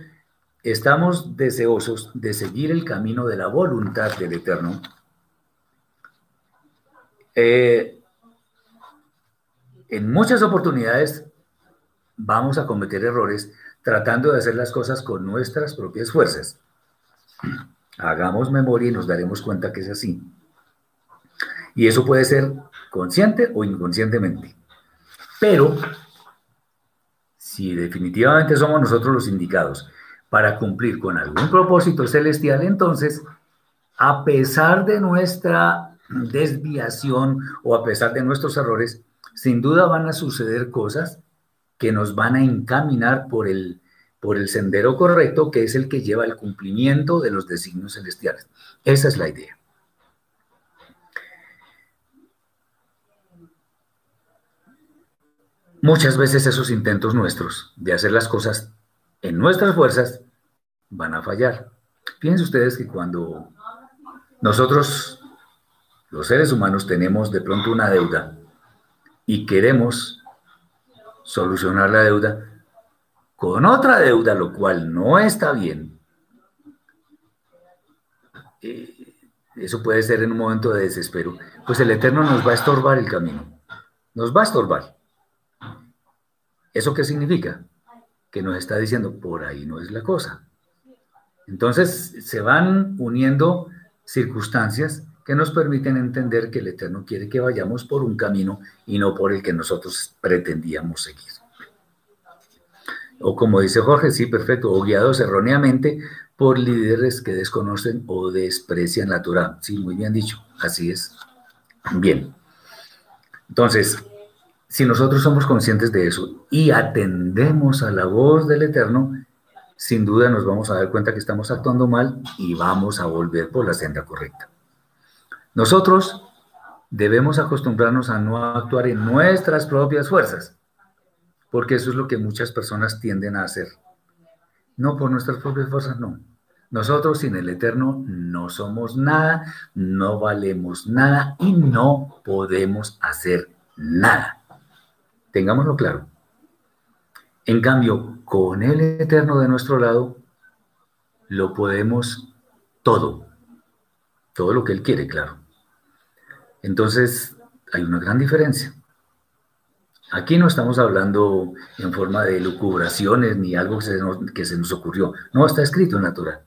estamos deseosos de seguir el camino de la voluntad del Eterno, eh, en muchas oportunidades vamos a cometer errores tratando de hacer las cosas con nuestras propias fuerzas. Hagamos memoria y nos daremos cuenta que es así. Y eso puede ser consciente o inconscientemente. Pero, si definitivamente somos nosotros los indicados para cumplir con algún propósito celestial, entonces, a pesar de nuestra desviación o a pesar de nuestros errores, sin duda van a suceder cosas que nos van a encaminar por el, por el sendero correcto, que es el que lleva al cumplimiento de los designios celestiales. Esa es la idea. Muchas veces esos intentos nuestros de hacer las cosas en nuestras fuerzas van a fallar. Fíjense ustedes que cuando nosotros, los seres humanos, tenemos de pronto una deuda y queremos solucionar la deuda con otra deuda, lo cual no está bien, eh, eso puede ser en un momento de desespero, pues el Eterno nos va a estorbar el camino, nos va a estorbar. ¿Eso qué significa? Que nos está diciendo, por ahí no es la cosa. Entonces se van uniendo circunstancias que nos permiten entender que el Eterno quiere que vayamos por un camino y no por el que nosotros pretendíamos seguir. O como dice Jorge, sí, perfecto, o guiados erróneamente por líderes que desconocen o desprecian la Torah. Sí, muy bien dicho, así es. Bien. Entonces, si nosotros somos conscientes de eso y atendemos a la voz del Eterno, sin duda nos vamos a dar cuenta que estamos actuando mal y vamos a volver por la senda correcta. Nosotros debemos acostumbrarnos a no actuar en nuestras propias fuerzas, porque eso es lo que muchas personas tienden a hacer. No por nuestras propias fuerzas, no. Nosotros sin el Eterno no somos nada, no valemos nada y no podemos hacer nada. Tengámoslo claro. En cambio, con el Eterno de nuestro lado, lo podemos todo. Todo lo que Él quiere, claro. Entonces, hay una gran diferencia. Aquí no estamos hablando en forma de lucubraciones ni algo que se nos, ocurrió. No, está escrito en la Torah.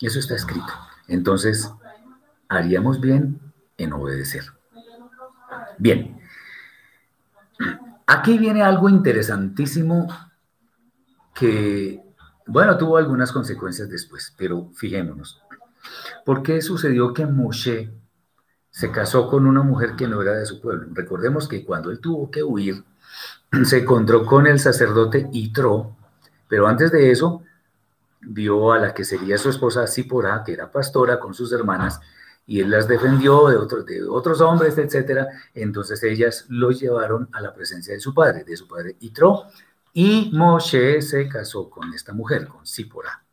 Eso está escrito. Entonces, haríamos bien en obedecer. Bien, aquí viene algo interesantísimo que, bueno, tuvo algunas consecuencias después, pero fijémonos. ¿Por qué sucedió que Moshe se casó con una mujer que no era de su pueblo? Recordemos que cuando él tuvo que huir, se encontró con el sacerdote Itro, pero antes de eso vio a la que sería su esposa Sipora, que era pastora con sus hermanas, y él las defendió de, otros de otros hombres, etc. Entonces ellas lo llevaron a la presencia de su padre, de su padre Itro, y Moshe se casó con esta mujer, con Sipora.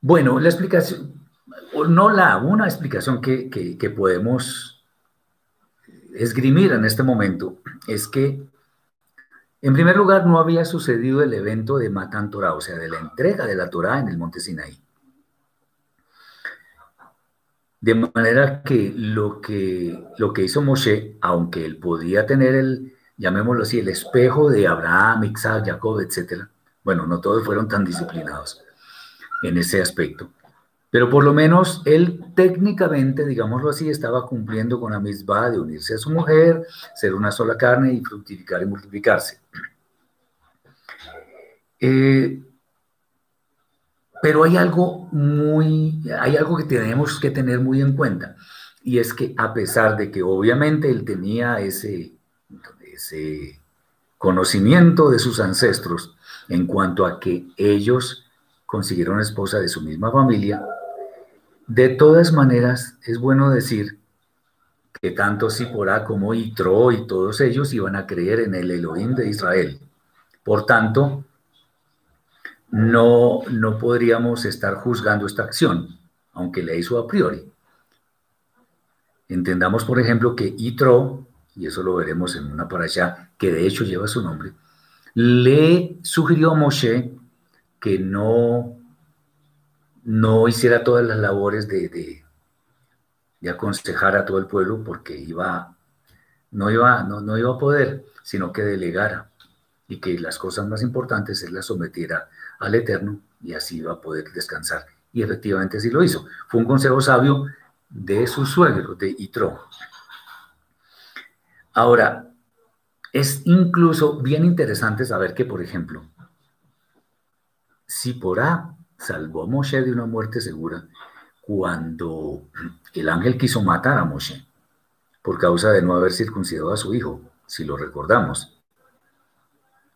Bueno, la explicación, no la, una explicación que, que podemos esgrimir en este momento es que, en primer lugar, no había sucedido el evento de Matan Torah, o sea, de la entrega de la Torah en el monte Sinaí. De manera que lo que, lo que hizo Moshe, aunque él podía tener el, llamémoslo así, el espejo de Abraham, Isaac, Jacob, etc., bueno, no todos fueron tan disciplinados en ese aspecto. Pero por lo menos él técnicamente, digámoslo así, estaba cumpliendo con la misma de unirse a su mujer, ser una sola carne y fructificar y multiplicarse. Eh, pero hay algo muy, hay algo que tenemos que tener muy en cuenta, y es que a pesar de que obviamente él tenía ese, ese conocimiento de sus ancestros en cuanto a que ellos consiguieron esposa de su misma familia, de todas maneras es bueno decir que tanto Sipora como Itro y todos ellos iban a creer en el Elohim de Israel. Por tanto, no, no podríamos estar juzgando esta acción, aunque la hizo a priori. Entendamos, por ejemplo, que Itro, y eso lo veremos en una allá, que de hecho lleva su nombre, le sugirió a Moshe que no, no hiciera todas las labores de, de, aconsejar a todo el pueblo porque iba, no, iba, no, no iba a poder, sino que delegara y que las cosas más importantes él las sometiera al Eterno y así iba a poder descansar. Y efectivamente así lo hizo. Fue un consejo sabio de su suegro, de Itro. Ahora, es incluso bien interesante saber que, por ejemplo, si Porá salvó a Moshe de una muerte segura cuando el ángel quiso matar a Moshe por causa de no haber circuncidado a su hijo, si lo recordamos.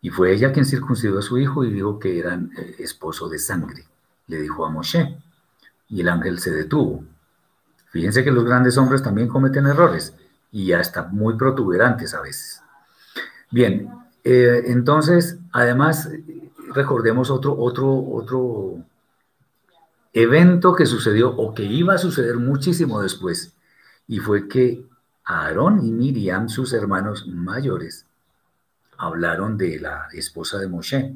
Y fue ella quien circuncidó a su hijo y dijo que eran eh, esposo de sangre. Le dijo a Moshe. Y el ángel se detuvo. Fíjense que los grandes hombres también cometen errores y hasta muy protuberantes a veces. Bien, eh, entonces, además, recordemos otro, otro, otro evento que sucedió o que iba a suceder muchísimo después, y fue que Aarón y Miriam, sus hermanos mayores, hablaron de la esposa de Moshe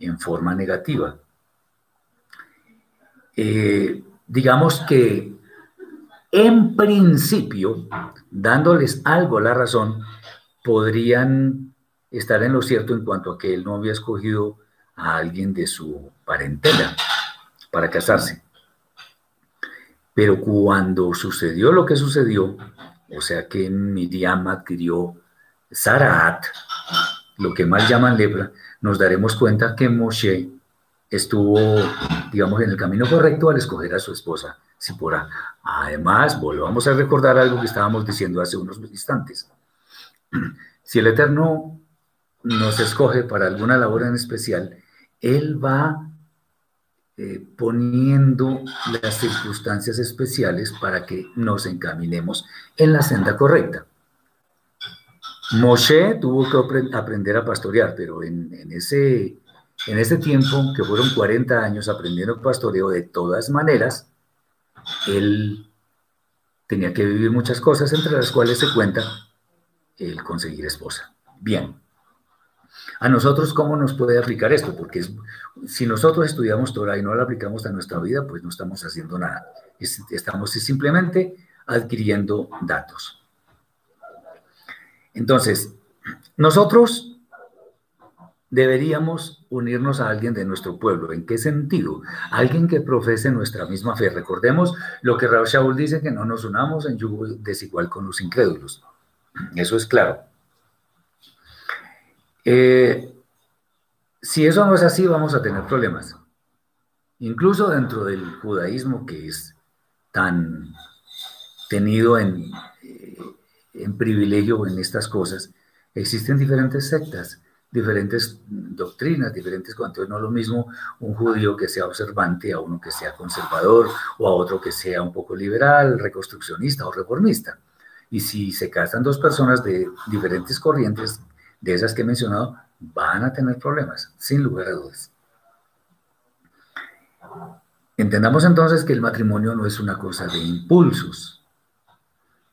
en forma negativa. Eh, digamos que en principio, dándoles algo la razón, podrían estar en lo cierto en cuanto a que él no había escogido a alguien de su parentela para casarse. Pero cuando sucedió lo que sucedió, o sea que Miriam adquirió Saraat, lo que más llaman lepra, nos daremos cuenta que Moshe estuvo, digamos, en el camino correcto al escoger a su esposa, Sipora. Además, volvamos a recordar algo que estábamos diciendo hace unos instantes. Si el Eterno nos escoge para alguna labor en especial, Él va eh, poniendo las circunstancias especiales para que nos encaminemos en la senda correcta. Moshe tuvo que aprender a pastorear, pero en, ese, en ese tiempo, que fueron 40 años aprendiendo pastoreo, de todas maneras, él tenía que vivir muchas cosas, entre las cuales se cuenta el conseguir esposa. Bien. A nosotros, ¿cómo nos puede aplicar esto? Porque si nosotros estudiamos Torah y no la aplicamos a nuestra vida, pues no estamos haciendo nada. estamos simplemente adquiriendo datos. Entonces, nosotros deberíamos unirnos a alguien de nuestro pueblo. ¿En qué sentido? Alguien que profese nuestra misma fe. Recordemos lo que Raúl Shaul dice, que no nos unamos en yugo desigual con los incrédulos. Eso es claro. Eh, si eso no es así, vamos a tener problemas. Incluso dentro del judaísmo, que es tan tenido en, eh, en privilegio en estas cosas, existen diferentes sectas diferentes doctrinas, diferentes cuantos, no es lo mismo un judío que sea observante a uno que sea conservador o a otro que sea un poco liberal, reconstruccionista o reformista. Y si se casan dos personas de diferentes corrientes, de esas que he mencionado, van a tener problemas, sin lugar a dudas. Entendamos entonces que el matrimonio no es una cosa de impulsos,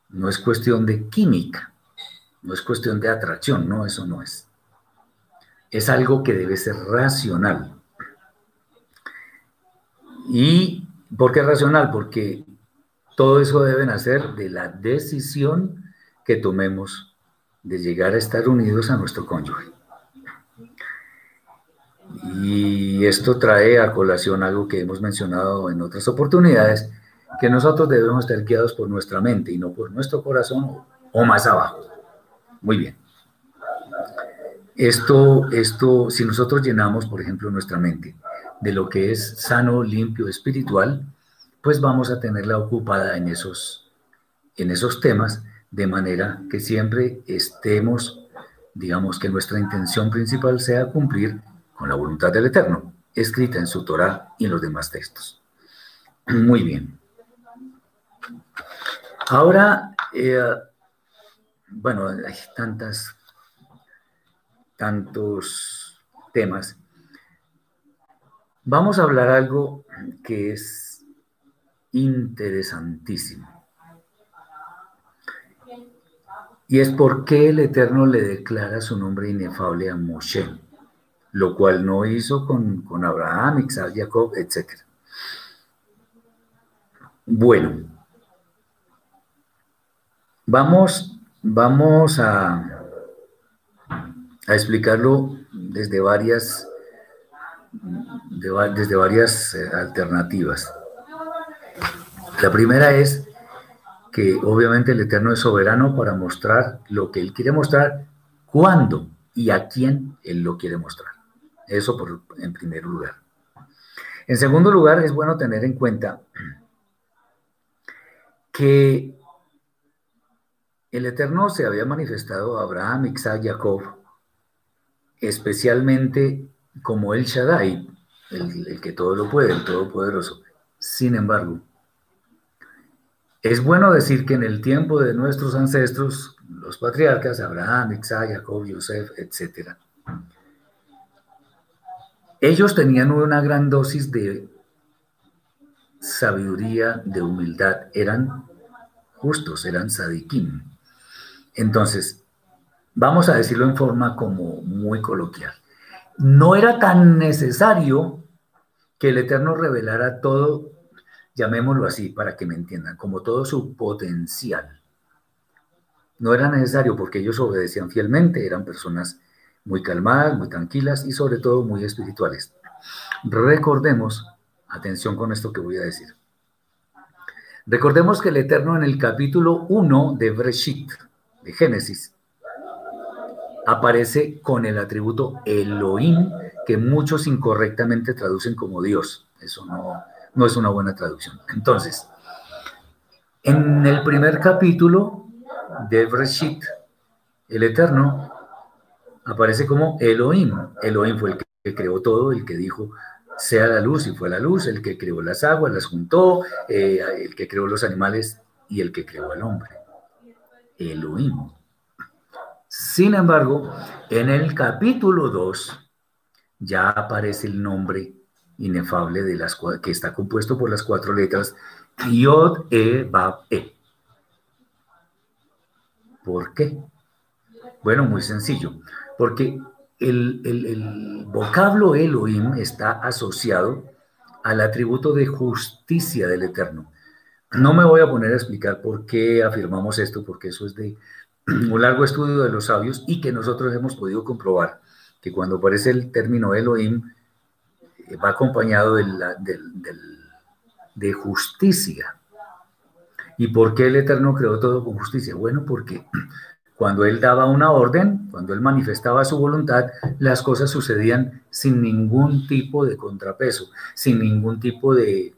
no es cuestión de química, no es cuestión de atracción, no, eso no es es algo que debe ser racional. ¿Y por qué racional? Porque todo eso debe nacer de la decisión que tomemos de llegar a estar unidos a nuestro cónyuge. Y esto trae a colación algo que hemos mencionado en otras oportunidades, que nosotros debemos estar guiados por nuestra mente y no por nuestro corazón o más abajo. Muy bien. Esto, esto, si nosotros llenamos, por ejemplo, nuestra mente de lo que es sano, limpio, espiritual, pues vamos a tenerla ocupada en esos, en esos temas, de manera que siempre estemos, digamos que nuestra intención principal sea cumplir con la voluntad del Eterno, escrita en su Torah y en los demás textos. Muy bien. Ahora, eh, bueno, hay tantas tantos temas, vamos a hablar algo que es interesantísimo. Y es por qué el Eterno le declara su nombre inefable a Moshe, lo cual no hizo con, con Abraham, Isaac, Jacob, etc. Bueno, vamos, vamos a, a explicarlo desde varias, desde varias eh, alternativas. La primera es que obviamente el Eterno es soberano para mostrar lo que Él quiere mostrar, cuándo y a quién Él lo quiere mostrar. Eso por, en primer lugar. En segundo lugar, es bueno tener en cuenta que el Eterno se había manifestado a Abraham, Isaac, Jacob especialmente como el Shaddai, el, que todo lo puede, el todopoderoso. Sin embargo, es bueno decir que en el tiempo de nuestros ancestros, los patriarcas, Abraham, Isaac, Jacob, Yosef, etc., ellos tenían una gran dosis de sabiduría, de humildad, eran justos, eran sadikim. Entonces, vamos a decirlo en forma como muy coloquial. No era tan necesario que el Eterno revelara todo, llamémoslo así para que me entiendan, como todo su potencial. No era necesario porque ellos obedecían fielmente, eran personas muy calmadas, muy tranquilas y sobre todo muy espirituales. Recordemos, atención con esto que voy a decir. Recordemos que el Eterno en el capítulo 1 de Breshit, de Génesis, aparece con el atributo Elohim, que muchos incorrectamente traducen como Dios. Eso no, no es una buena traducción. Entonces, en el primer capítulo de Breshit, el Eterno aparece como Elohim. Elohim fue el que creó todo, el que dijo sea la luz y fue la luz, el que creó las aguas, las juntó, eh, el que creó los animales y el que creó al hombre. Elohim. Sin embargo, en el capítulo 2 ya aparece el nombre inefable de las que está compuesto por las cuatro letras Yod E Bab E. ¿Por qué? Bueno, muy sencillo, porque el, el vocablo Elohim está asociado al atributo de justicia del Eterno. No me voy a poner a explicar por qué afirmamos esto, porque eso es de un largo estudio de los sabios y que nosotros hemos podido comprobar que cuando aparece el término Elohim va acompañado de, de justicia. ¿Y por qué el Eterno creó todo con justicia? Bueno, porque cuando Él daba una orden, cuando Él manifestaba su voluntad, las cosas sucedían sin ningún tipo de contrapeso, sin ningún tipo de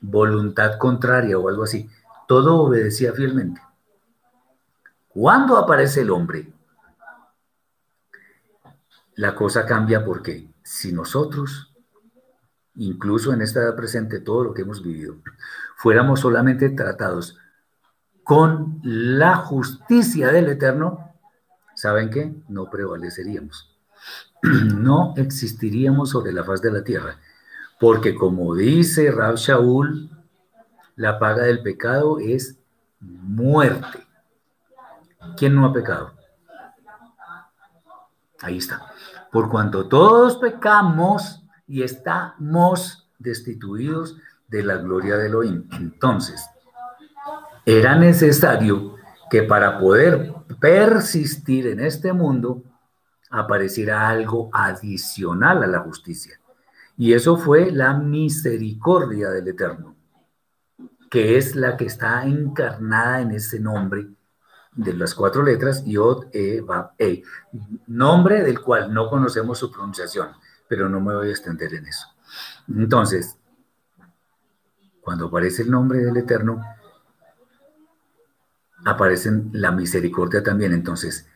voluntad contraria o algo así. Todo obedecía fielmente. Cuando aparece el hombre, la cosa cambia porque si nosotros, incluso en esta edad presente, todo lo que hemos vivido, fuéramos solamente tratados con la justicia del Eterno, ¿saben qué? No prevaleceríamos. No existiríamos sobre la faz de la tierra. Porque como dice Rab Shaul, la paga del pecado es muerte. ¿Quién no ha pecado? Ahí está. Por cuanto todos pecamos y estamos destituidos de la gloria de Elohim. Entonces, era necesario que para poder persistir en este mundo apareciera algo adicional a la justicia. Y eso fue la misericordia del Eterno, que es la que está encarnada en ese nombre de las cuatro letras, Yod, E, Bab, E, nombre del cual no conocemos su pronunciación, pero no me voy a extender en eso. Entonces, cuando aparece el nombre del Eterno, aparece la misericordia también. Entonces,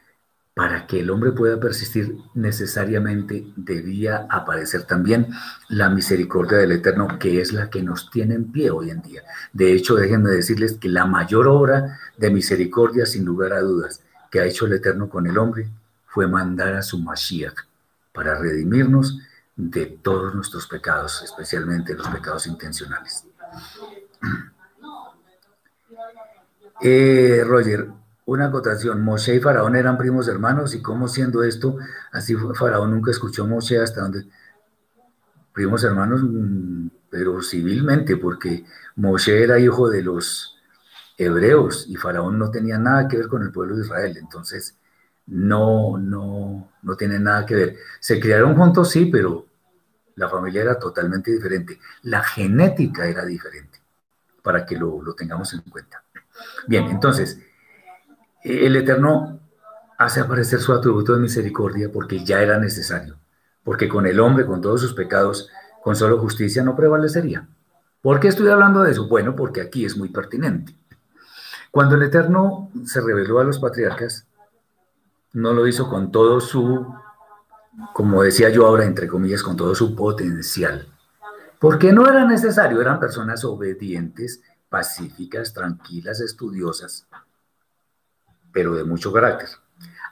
para que el hombre pueda persistir, necesariamente debía aparecer también la misericordia del Eterno, que es la que nos tiene en pie hoy en día. De hecho, déjenme decirles que la mayor obra de misericordia, sin lugar a dudas, que ha hecho el Eterno con el hombre, fue mandar a su Mashiach para redimirnos de todos nuestros pecados, especialmente los pecados intencionales. Eh, Roger, una acotación. Moshe y Faraón eran primos hermanos y cómo siendo esto, así Faraón nunca escuchó a Moshe hasta donde primos hermanos, mm, pero civilmente, porque Moshe era hijo de los hebreos y Faraón no tenía nada que ver con el pueblo de Israel, entonces no, no, no tiene nada que ver. Se criaron juntos, sí, pero la familia era totalmente diferente, la genética era diferente, para que lo, lo tengamos en cuenta. Bien, entonces, el Eterno hace aparecer su atributo de misericordia porque ya era necesario, porque con el hombre, con todos sus pecados, con solo justicia no prevalecería. ¿Por qué estoy hablando de eso? Bueno, porque aquí es muy pertinente. Cuando el Eterno se reveló a los patriarcas, no lo hizo con todo su, como decía yo ahora, entre comillas, con todo su potencial. Porque no era necesario, eran personas obedientes, pacíficas, tranquilas, estudiosas, pero de mucho carácter.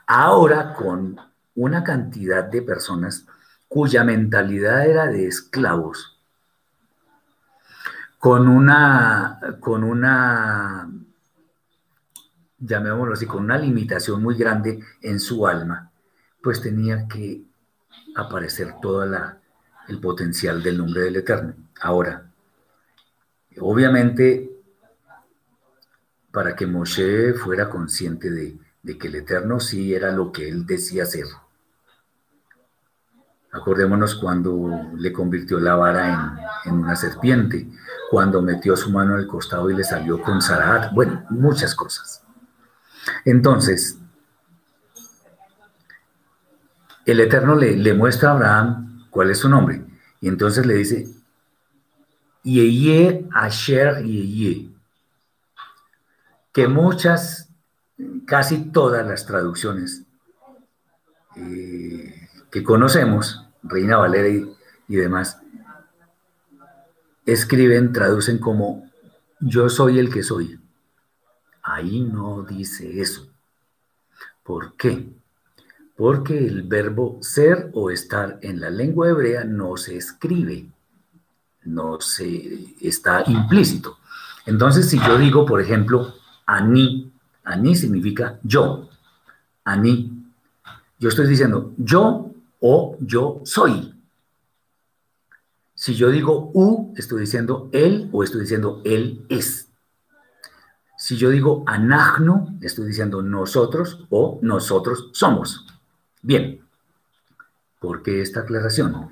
Ahora con una cantidad de personas cuya mentalidad era de esclavos, con una, con una, llamémoslo así, con una limitación muy grande en su alma, pues tenía que aparecer todo el potencial del nombre del Eterno. Ahora, obviamente para que Moshe fuera consciente de, que el Eterno sí era lo que él decía ser. Acordémonos cuando le convirtió la vara en, una serpiente, cuando metió su mano al costado y le salió con Sarat, bueno, muchas cosas. Entonces, el Eterno le, muestra a Abraham cuál es su nombre, y entonces le dice, Yeye Asher Yeye, que muchas, casi todas las traducciones eh, que conocemos, Reina Valera y demás, escriben, traducen como yo soy el que soy. Ahí no dice eso. ¿Por qué? Porque el verbo ser o estar en la lengua hebrea no se escribe, no se está implícito. Entonces, si yo digo, por ejemplo, Ani. Ani significa yo. Ani. Yo estoy diciendo yo o yo soy. Si yo digo u, estoy diciendo él o estoy diciendo él es. Si yo digo anagno, estoy diciendo nosotros o nosotros somos. Bien. ¿Por qué esta aclaración?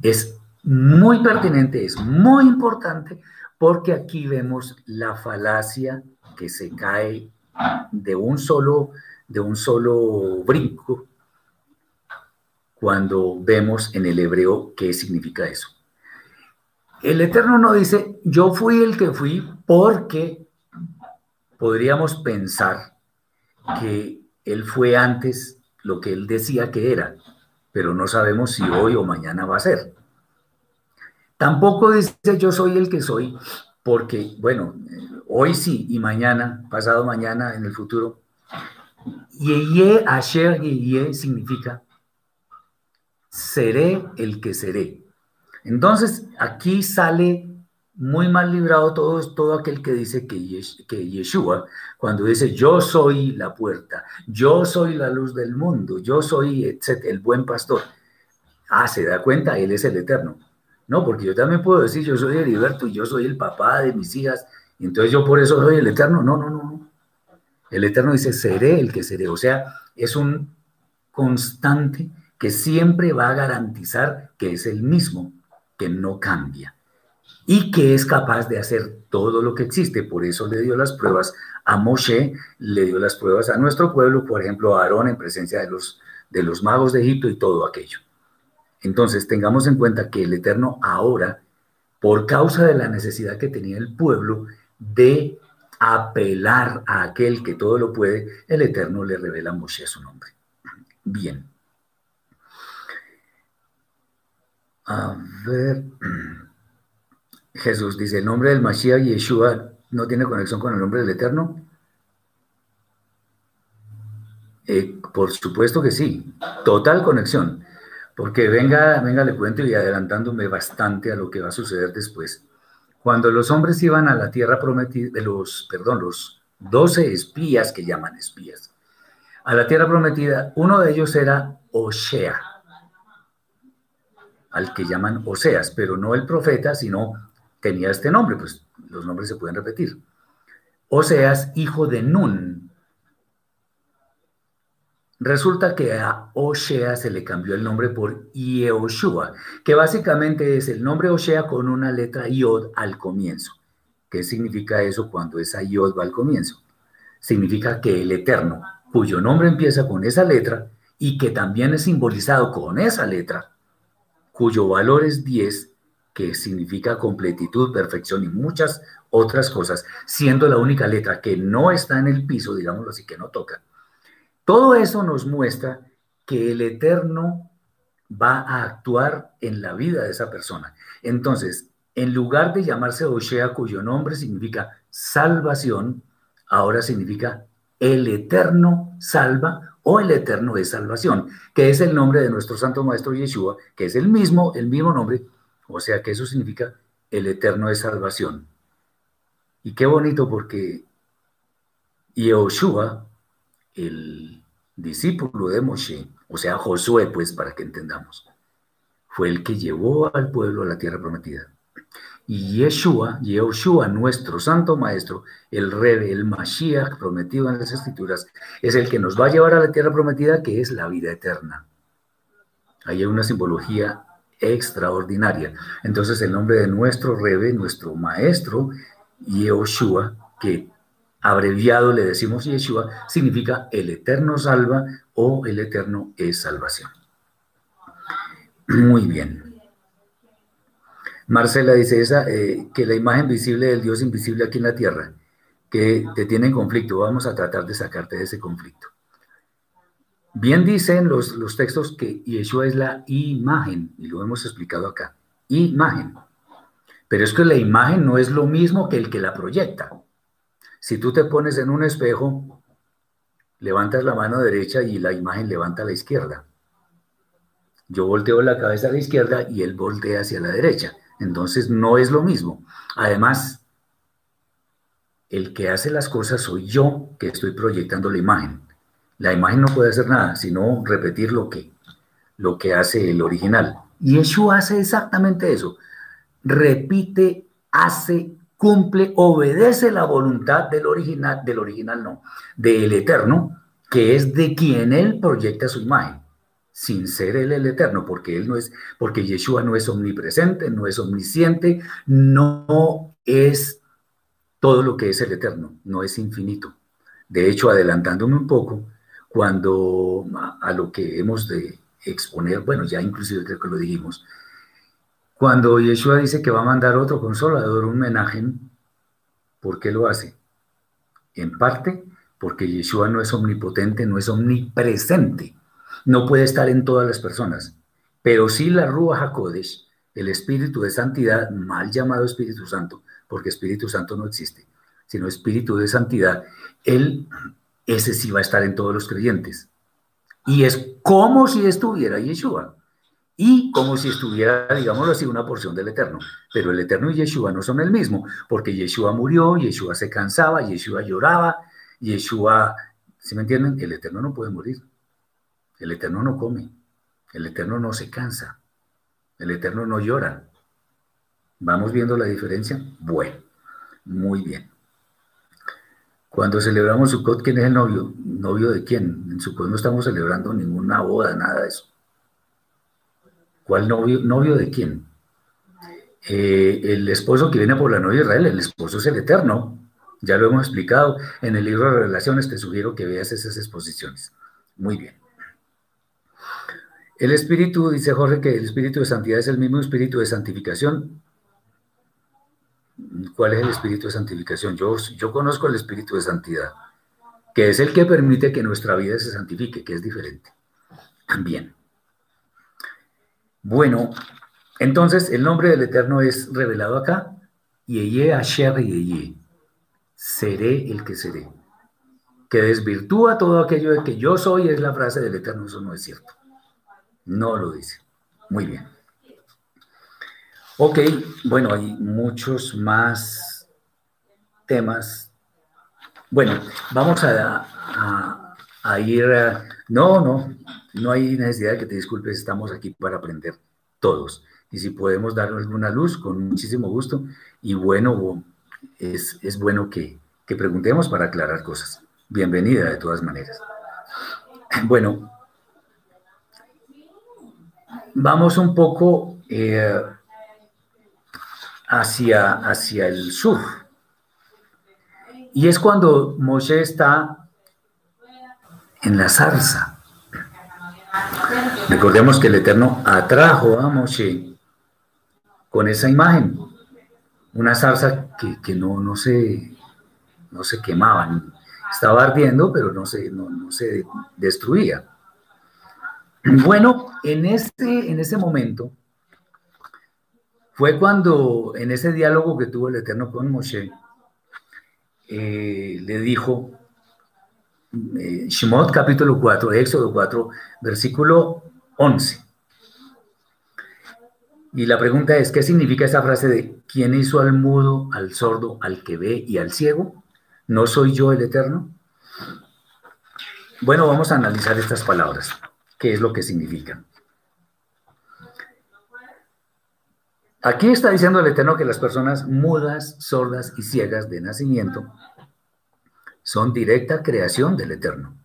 Es muy pertinente, es muy importante, porque aquí vemos la falacia que se cae de un solo, de un solo brinco cuando vemos en el hebreo qué significa eso. El Eterno no dice, yo fui el que fui porque podríamos pensar que Él fue antes lo que Él decía que era, pero no sabemos si hoy o mañana va a ser. Tampoco dice yo soy el que soy, porque, bueno, hoy sí y mañana, pasado mañana, en el futuro. Yeye, Asher, Yeye significa seré el que seré. Entonces, aquí sale muy mal librado todo, todo aquel que dice que, Yeshua, cuando dice yo soy la puerta, yo soy la luz del mundo, yo soy etc., el buen pastor. Ah, se da cuenta, él es el eterno. No, porque yo también puedo decir yo soy Heriberto y yo soy el papá de mis hijas, entonces yo por eso soy el eterno. No, no, no, no. El eterno dice seré el que seré. O sea, es un constante que siempre va a garantizar que es el mismo, que no cambia y que es capaz de hacer todo lo que existe. Por eso le dio las pruebas a Moshe, le dio las pruebas a nuestro pueblo, por ejemplo, a Aarón en presencia de los, de los magos de Egipto y todo aquello. Entonces, tengamos en cuenta que el Eterno ahora, por causa de la necesidad que tenía el pueblo de apelar a aquel que todo lo puede, el Eterno le revela a Moshe su nombre. Bien. A ver, Jesús dice, el nombre del Mashiach Yeshua no tiene conexión con el nombre del Eterno. Eh, por supuesto que sí, total conexión, porque venga, venga, le cuento y adelantándome bastante a lo que va a suceder después. Cuando los hombres iban a la tierra prometida, los, perdón, los doce espías que llaman espías, a la tierra prometida, uno de ellos era Osea al que llaman Oseas, pero no el profeta, sino tenía este nombre, pues los nombres se pueden repetir. Oseas, hijo de Nun. Resulta que a Osea se le cambió el nombre por Yehoshua, que básicamente es el nombre Osea con una letra Yod al comienzo. ¿Qué significa eso cuando esa Yod va al comienzo? Significa que el Eterno, cuyo nombre empieza con esa letra y que también es simbolizado con esa letra, cuyo valor es 10, que significa completitud, perfección y muchas otras cosas, siendo la única letra que no está en el piso, digámoslo así, que no toca. Todo eso nos muestra que el Eterno va a actuar en la vida de esa persona. Entonces, en lugar de llamarse Oshea, cuyo nombre significa salvación, ahora significa el Eterno salva o el Eterno de Salvación, que es el nombre de nuestro Santo Maestro Yeshua, que es el mismo, el mismo nombre, o sea que eso significa el Eterno de Salvación. Y qué bonito porque Yehoshua, el discípulo de Moshe, o sea Josué, pues para que entendamos, fue el que llevó al pueblo a la tierra prometida. Y Yeshua, Yehoshua, nuestro santo maestro, el Rebe, el Mashiach prometido en las escrituras, es el que nos va a llevar a la tierra prometida, que es la vida eterna. Ahí hay una simbología extraordinaria. Entonces el nombre de nuestro Rebe, nuestro maestro, Yehoshua, que abreviado le decimos Yeshua, significa el eterno salva o el eterno es salvación. Muy bien. Marcela dice esa, eh, que la imagen visible del Dios invisible aquí en la tierra, que te tiene en conflicto, vamos a tratar de sacarte de ese conflicto. Bien dicen los, los textos que Yeshua es la imagen, y lo hemos explicado acá, imagen. Pero es que la imagen no es lo mismo que el que la proyecta. Si tú te pones en un espejo, levantas la mano derecha y la imagen levanta a la izquierda. Yo volteo la cabeza a la izquierda y él voltea hacia la derecha. Entonces no es lo mismo. Además, el que hace las cosas soy yo que estoy proyectando la imagen. La imagen no puede hacer nada, sino repetir lo que, lo que hace el original. Y eso hace exactamente eso. Repite, hace, cumple, obedece la voluntad del original, del original no, del eterno, que es de quien él proyecta su imagen. sin ser Él el Eterno, porque Él no es, porque Yeshua no es omnipresente, no es omnisciente, no es todo lo que es el Eterno, no es infinito. De hecho, adelantándome un poco, cuando a, lo que hemos de exponer, bueno, ya inclusive creo que lo dijimos, cuando Yeshua dice que va a mandar otro consolador, un menaje, ¿por qué lo hace? En parte porque Yeshua no es omnipotente, no es omnipresente, no puede estar en todas las personas, pero sí la Rúa HaKodesh, el Espíritu de Santidad, mal llamado Espíritu Santo, porque Espíritu Santo no existe, sino Espíritu de Santidad, él ese sí va a estar en todos los creyentes. Y es como si estuviera Yeshua. Y como si estuviera, digámoslo así, una porción del Eterno. Pero el Eterno y Yeshua no son el mismo, porque Yeshua murió, Yeshua se cansaba, Yeshua lloraba, Yeshua, ¿sí me entienden? El Eterno no puede morir. El Eterno no come. El Eterno no se cansa. El Eterno no llora. ¿Vamos viendo la diferencia? Bueno, muy bien. Cuando celebramos Sukkot, ¿quién es el novio? ¿Novio de quién? En Sukkot no estamos celebrando ninguna boda, nada de eso. ¿Cuál novio? ¿Novio de quién? Eh, el esposo que viene por la novia de Israel, el esposo es el eterno. Ya lo hemos explicado en el libro de Relaciones, te sugiero que veas esas exposiciones. Muy bien. El espíritu, dice Jorge, que el espíritu de santidad es el mismo espíritu de santificación ¿Cuál es el espíritu de santificación? Yo, yo conozco el espíritu de santidad, que es el que permite que nuestra vida se santifique, que es diferente. Bien. Bueno, entonces el nombre del Eterno es revelado acá, Yeye Asher Yeye, seré el que seré, que desvirtúa todo aquello de que yo soy, es la frase del Eterno, eso no es cierto. No lo dice. Muy bien. Ok, bueno, hay muchos más temas. Bueno, vamos a, ir... no, no, no hay necesidad de que te disculpes, estamos aquí para aprender todos. Y si podemos dar alguna luz, con muchísimo gusto. Y bueno, es, es bueno que, que preguntemos para aclarar cosas. Bienvenida de todas maneras. Bueno, vamos un poco... Eh, hacia, hacia el sur. Y es cuando Moshe está en la zarza. Recordemos que el Eterno atrajo a Moshe con esa imagen, una zarza que, no, no, se, no se quemaba, estaba ardiendo, pero no se, no, se destruía. Bueno, en este, en ese momento, fue cuando en ese diálogo que tuvo el Eterno con Moshe, eh, le dijo, eh, Shemot capítulo 4, Éxodo 4, versículo 11. Y la pregunta es, ¿qué significa esa frase de ¿quién hizo al mudo, al sordo, al que ve y al ciego? ¿No soy yo el Eterno? Bueno, vamos a analizar estas palabras, qué es lo que significan. Aquí está diciendo el Eterno que las personas mudas, sordas y ciegas de nacimiento son directa creación del Eterno.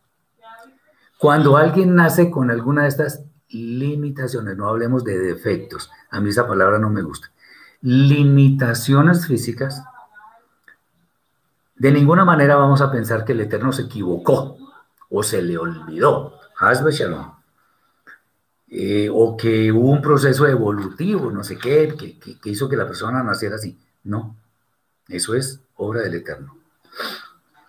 Cuando alguien nace con alguna de estas limitaciones, no hablemos de defectos, a mí esa palabra no me gusta, limitaciones físicas, de ninguna manera vamos a pensar que el Eterno se equivocó o se le olvidó. Hazbe Shalom. Eh, o que hubo un proceso evolutivo, no sé qué, que, hizo que la persona naciera así. No, eso es obra del Eterno.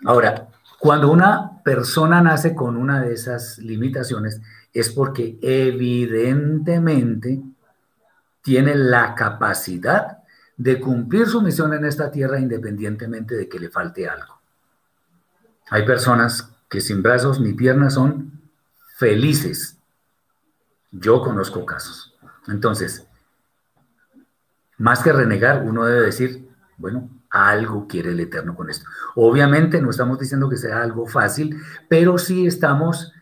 Ahora, cuando una persona nace con una de esas limitaciones, es porque evidentemente tiene la capacidad de cumplir su misión en esta tierra independientemente de que le falte algo. Hay personas que sin brazos ni piernas son felices yo conozco casos. Entonces, más que renegar, uno debe decir, bueno, algo quiere el Eterno con esto. Obviamente no estamos diciendo que sea algo fácil, pero sí estamos,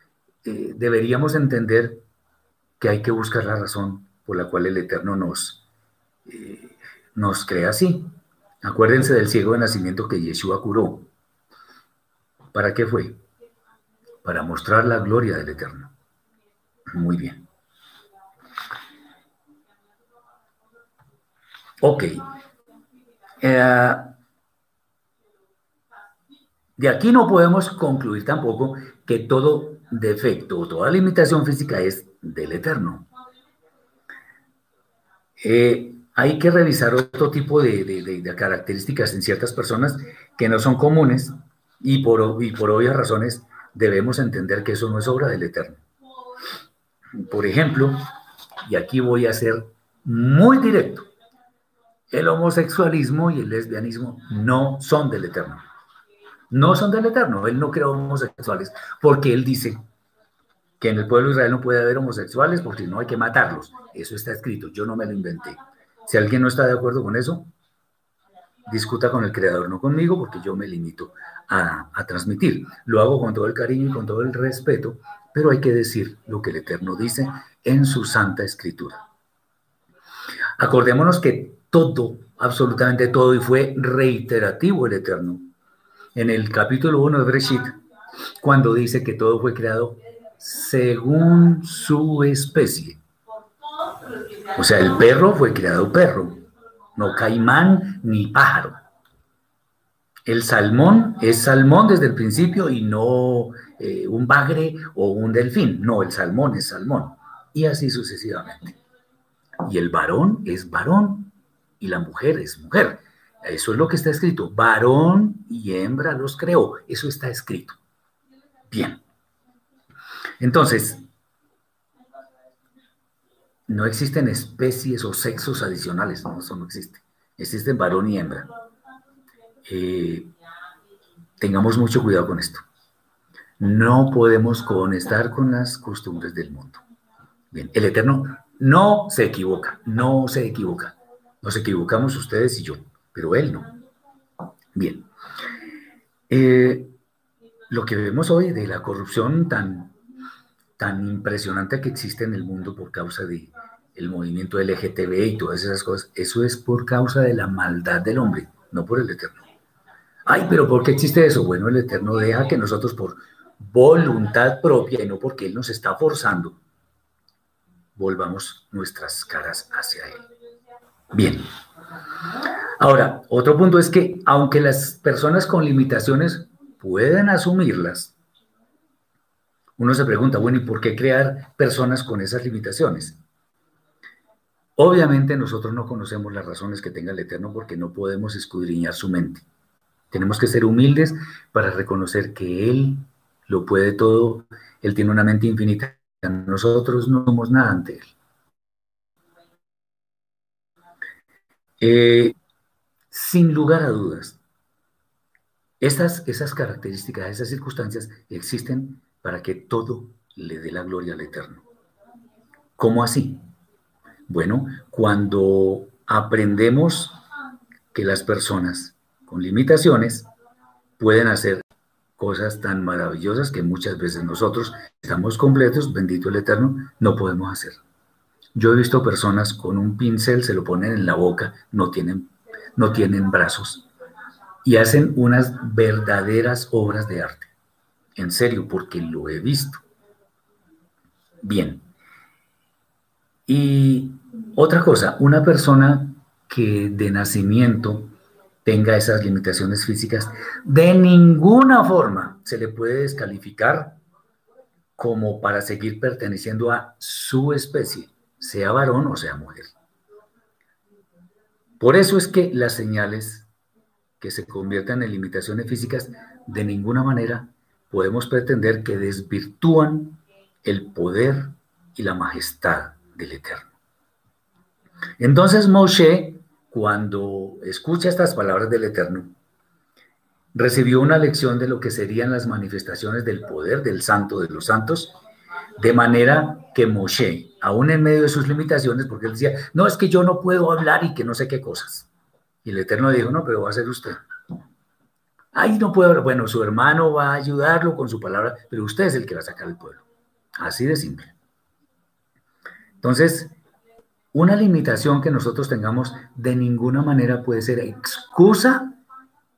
eh, deberíamos entender que hay que buscar la razón por la cual el Eterno nos, eh, nos crea así. Acuérdense del ciego de nacimiento que Yeshua curó. ¿Para qué fue? Para mostrar la gloria del Eterno. Muy bien. Ok. Eh, de aquí no podemos concluir tampoco que todo defecto o toda limitación física es del eterno. Eh, hay que revisar otro tipo de, características en ciertas personas que no son comunes y por, y por obvias razones debemos entender que eso no es obra del eterno. Por ejemplo, y aquí voy a ser muy directo, el homosexualismo y el lesbianismo no son del Eterno. No son del Eterno. Él no creó homosexuales porque él dice que en el pueblo de Israel no puede haber homosexuales porque no hay que matarlos. Eso está escrito, yo no me lo inventé. Si alguien no está de acuerdo con eso, discuta con el creador, no conmigo, porque yo me limito a, a, transmitir. Lo hago con todo el cariño y con todo el respeto, pero hay que decir lo que el Eterno dice en su santa escritura. Acordémonos que todo, absolutamente todo, y fue reiterativo el Eterno. En el capítulo 1 de Breshit, cuando dice que todo fue creado según su especie. O sea, el perro fue creado perro, no caimán ni pájaro. El salmón es salmón desde el principio y no eh, un bagre o un delfín. No, el salmón es salmón. Y así sucesivamente. Y el varón es varón la mujer es mujer. Eso es lo que está escrito. Varón y hembra los creó. Eso está escrito. Bien. Entonces, no existen especies o sexos adicionales. No, eso no existe. Existen varón y hembra. Eh, tengamos mucho cuidado con esto. No podemos conectar con las costumbres del mundo. Bien, el Eterno no se equivoca, no se equivoca. Nos equivocamos ustedes y yo, pero él no. Bien. Eh, lo que vemos hoy de la corrupción tan, tan impresionante que existe en el mundo por causa de el movimiento LGTB y todas esas cosas, eso es por causa de la maldad del hombre, no por el Eterno. Ay, pero ¿por qué existe eso? Bueno, el Eterno deja que nosotros por voluntad propia y no porque Él nos está forzando, volvamos nuestras caras hacia Él. Bien. Ahora, otro punto es que aunque las personas con limitaciones pueden asumirlas, uno se pregunta, bueno, ¿y por qué crear personas con esas limitaciones? Obviamente nosotros no conocemos las razones que tenga el Eterno porque no podemos escudriñar su mente. Tenemos que ser humildes para reconocer que Él lo puede todo, Él tiene una mente infinita nosotros no somos nada ante Él. Eh, sin lugar a dudas, estas, esas características, esas circunstancias existen para que todo le dé la gloria al Eterno. ¿Cómo así? Bueno, cuando aprendemos que las personas con limitaciones pueden hacer cosas tan maravillosas que muchas veces nosotros estamos completos, bendito el Eterno, no podemos hacer. Yo he visto personas con un pincel, se lo ponen en la boca, no tienen, no tienen brazos y hacen unas verdaderas obras de arte. En serio, porque lo he visto. Bien. Y otra cosa, una persona que de nacimiento tenga esas limitaciones físicas, de ninguna forma se le puede descalificar como para seguir perteneciendo a su especie, sea varón o sea mujer. Por eso es que las señales que se conviertan en limitaciones físicas, de ninguna manera podemos pretender que desvirtúan el poder y la majestad del Eterno. Entonces Moshe cuando escucha estas palabras del Eterno, recibió una lección de lo que serían las manifestaciones del poder del santo de los santos, de manera que Moshe, aún en medio de sus limitaciones, porque él decía, no, es que yo no puedo hablar y que no sé qué cosas. Y el Eterno dijo, no, pero va a ser usted. Ay, no puedo hablar. Bueno, su hermano va a ayudarlo con su palabra, pero usted es el que va a sacar el pueblo. Así de simple. Entonces, una limitación que nosotros tengamos de ninguna manera puede ser excusa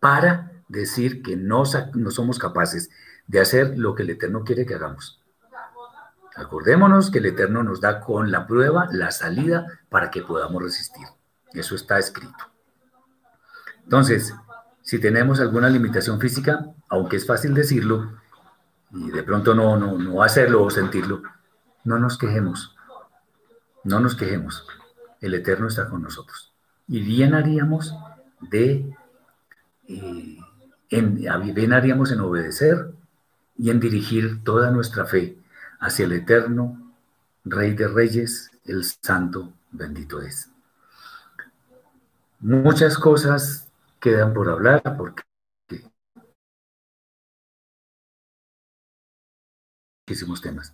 para decir que no, no somos capaces de hacer lo que el Eterno quiere que hagamos. Acordémonos que el Eterno nos da con la prueba la salida para que podamos resistir. Eso está escrito. Entonces, si tenemos alguna limitación física, aunque es fácil decirlo, y de pronto no, no, no hacerlo o sentirlo, no nos quejemos. No nos quejemos. El Eterno está con nosotros. Y bien haríamos de, eh, en, bien haríamos en obedecer y en dirigir toda nuestra fe hacia el Eterno, Rey de Reyes, el Santo, bendito es. Muchas cosas quedan por hablar porque muchísimos temas.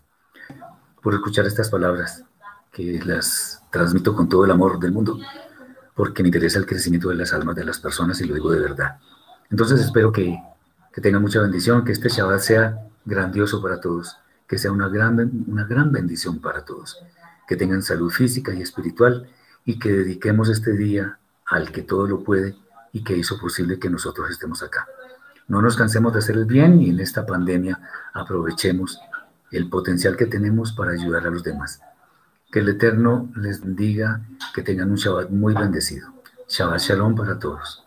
Por escuchar estas palabras, que las transmito con todo el amor del mundo, porque me interesa el crecimiento de las almas de las personas y lo digo de verdad. Entonces espero que, que tengan mucha bendición, que este Shabbat sea grandioso para todos, que sea una gran, una gran bendición para todos, que tengan salud física y espiritual y que dediquemos este día al que todo lo puede y que hizo posible que nosotros estemos acá. No nos cansemos de hacer el bien y en esta pandemia aprovechemos el potencial que tenemos para ayudar a los demás. Que el Eterno les diga que tengan un Shabbat muy bendecido. Shabbat Shalom para todos.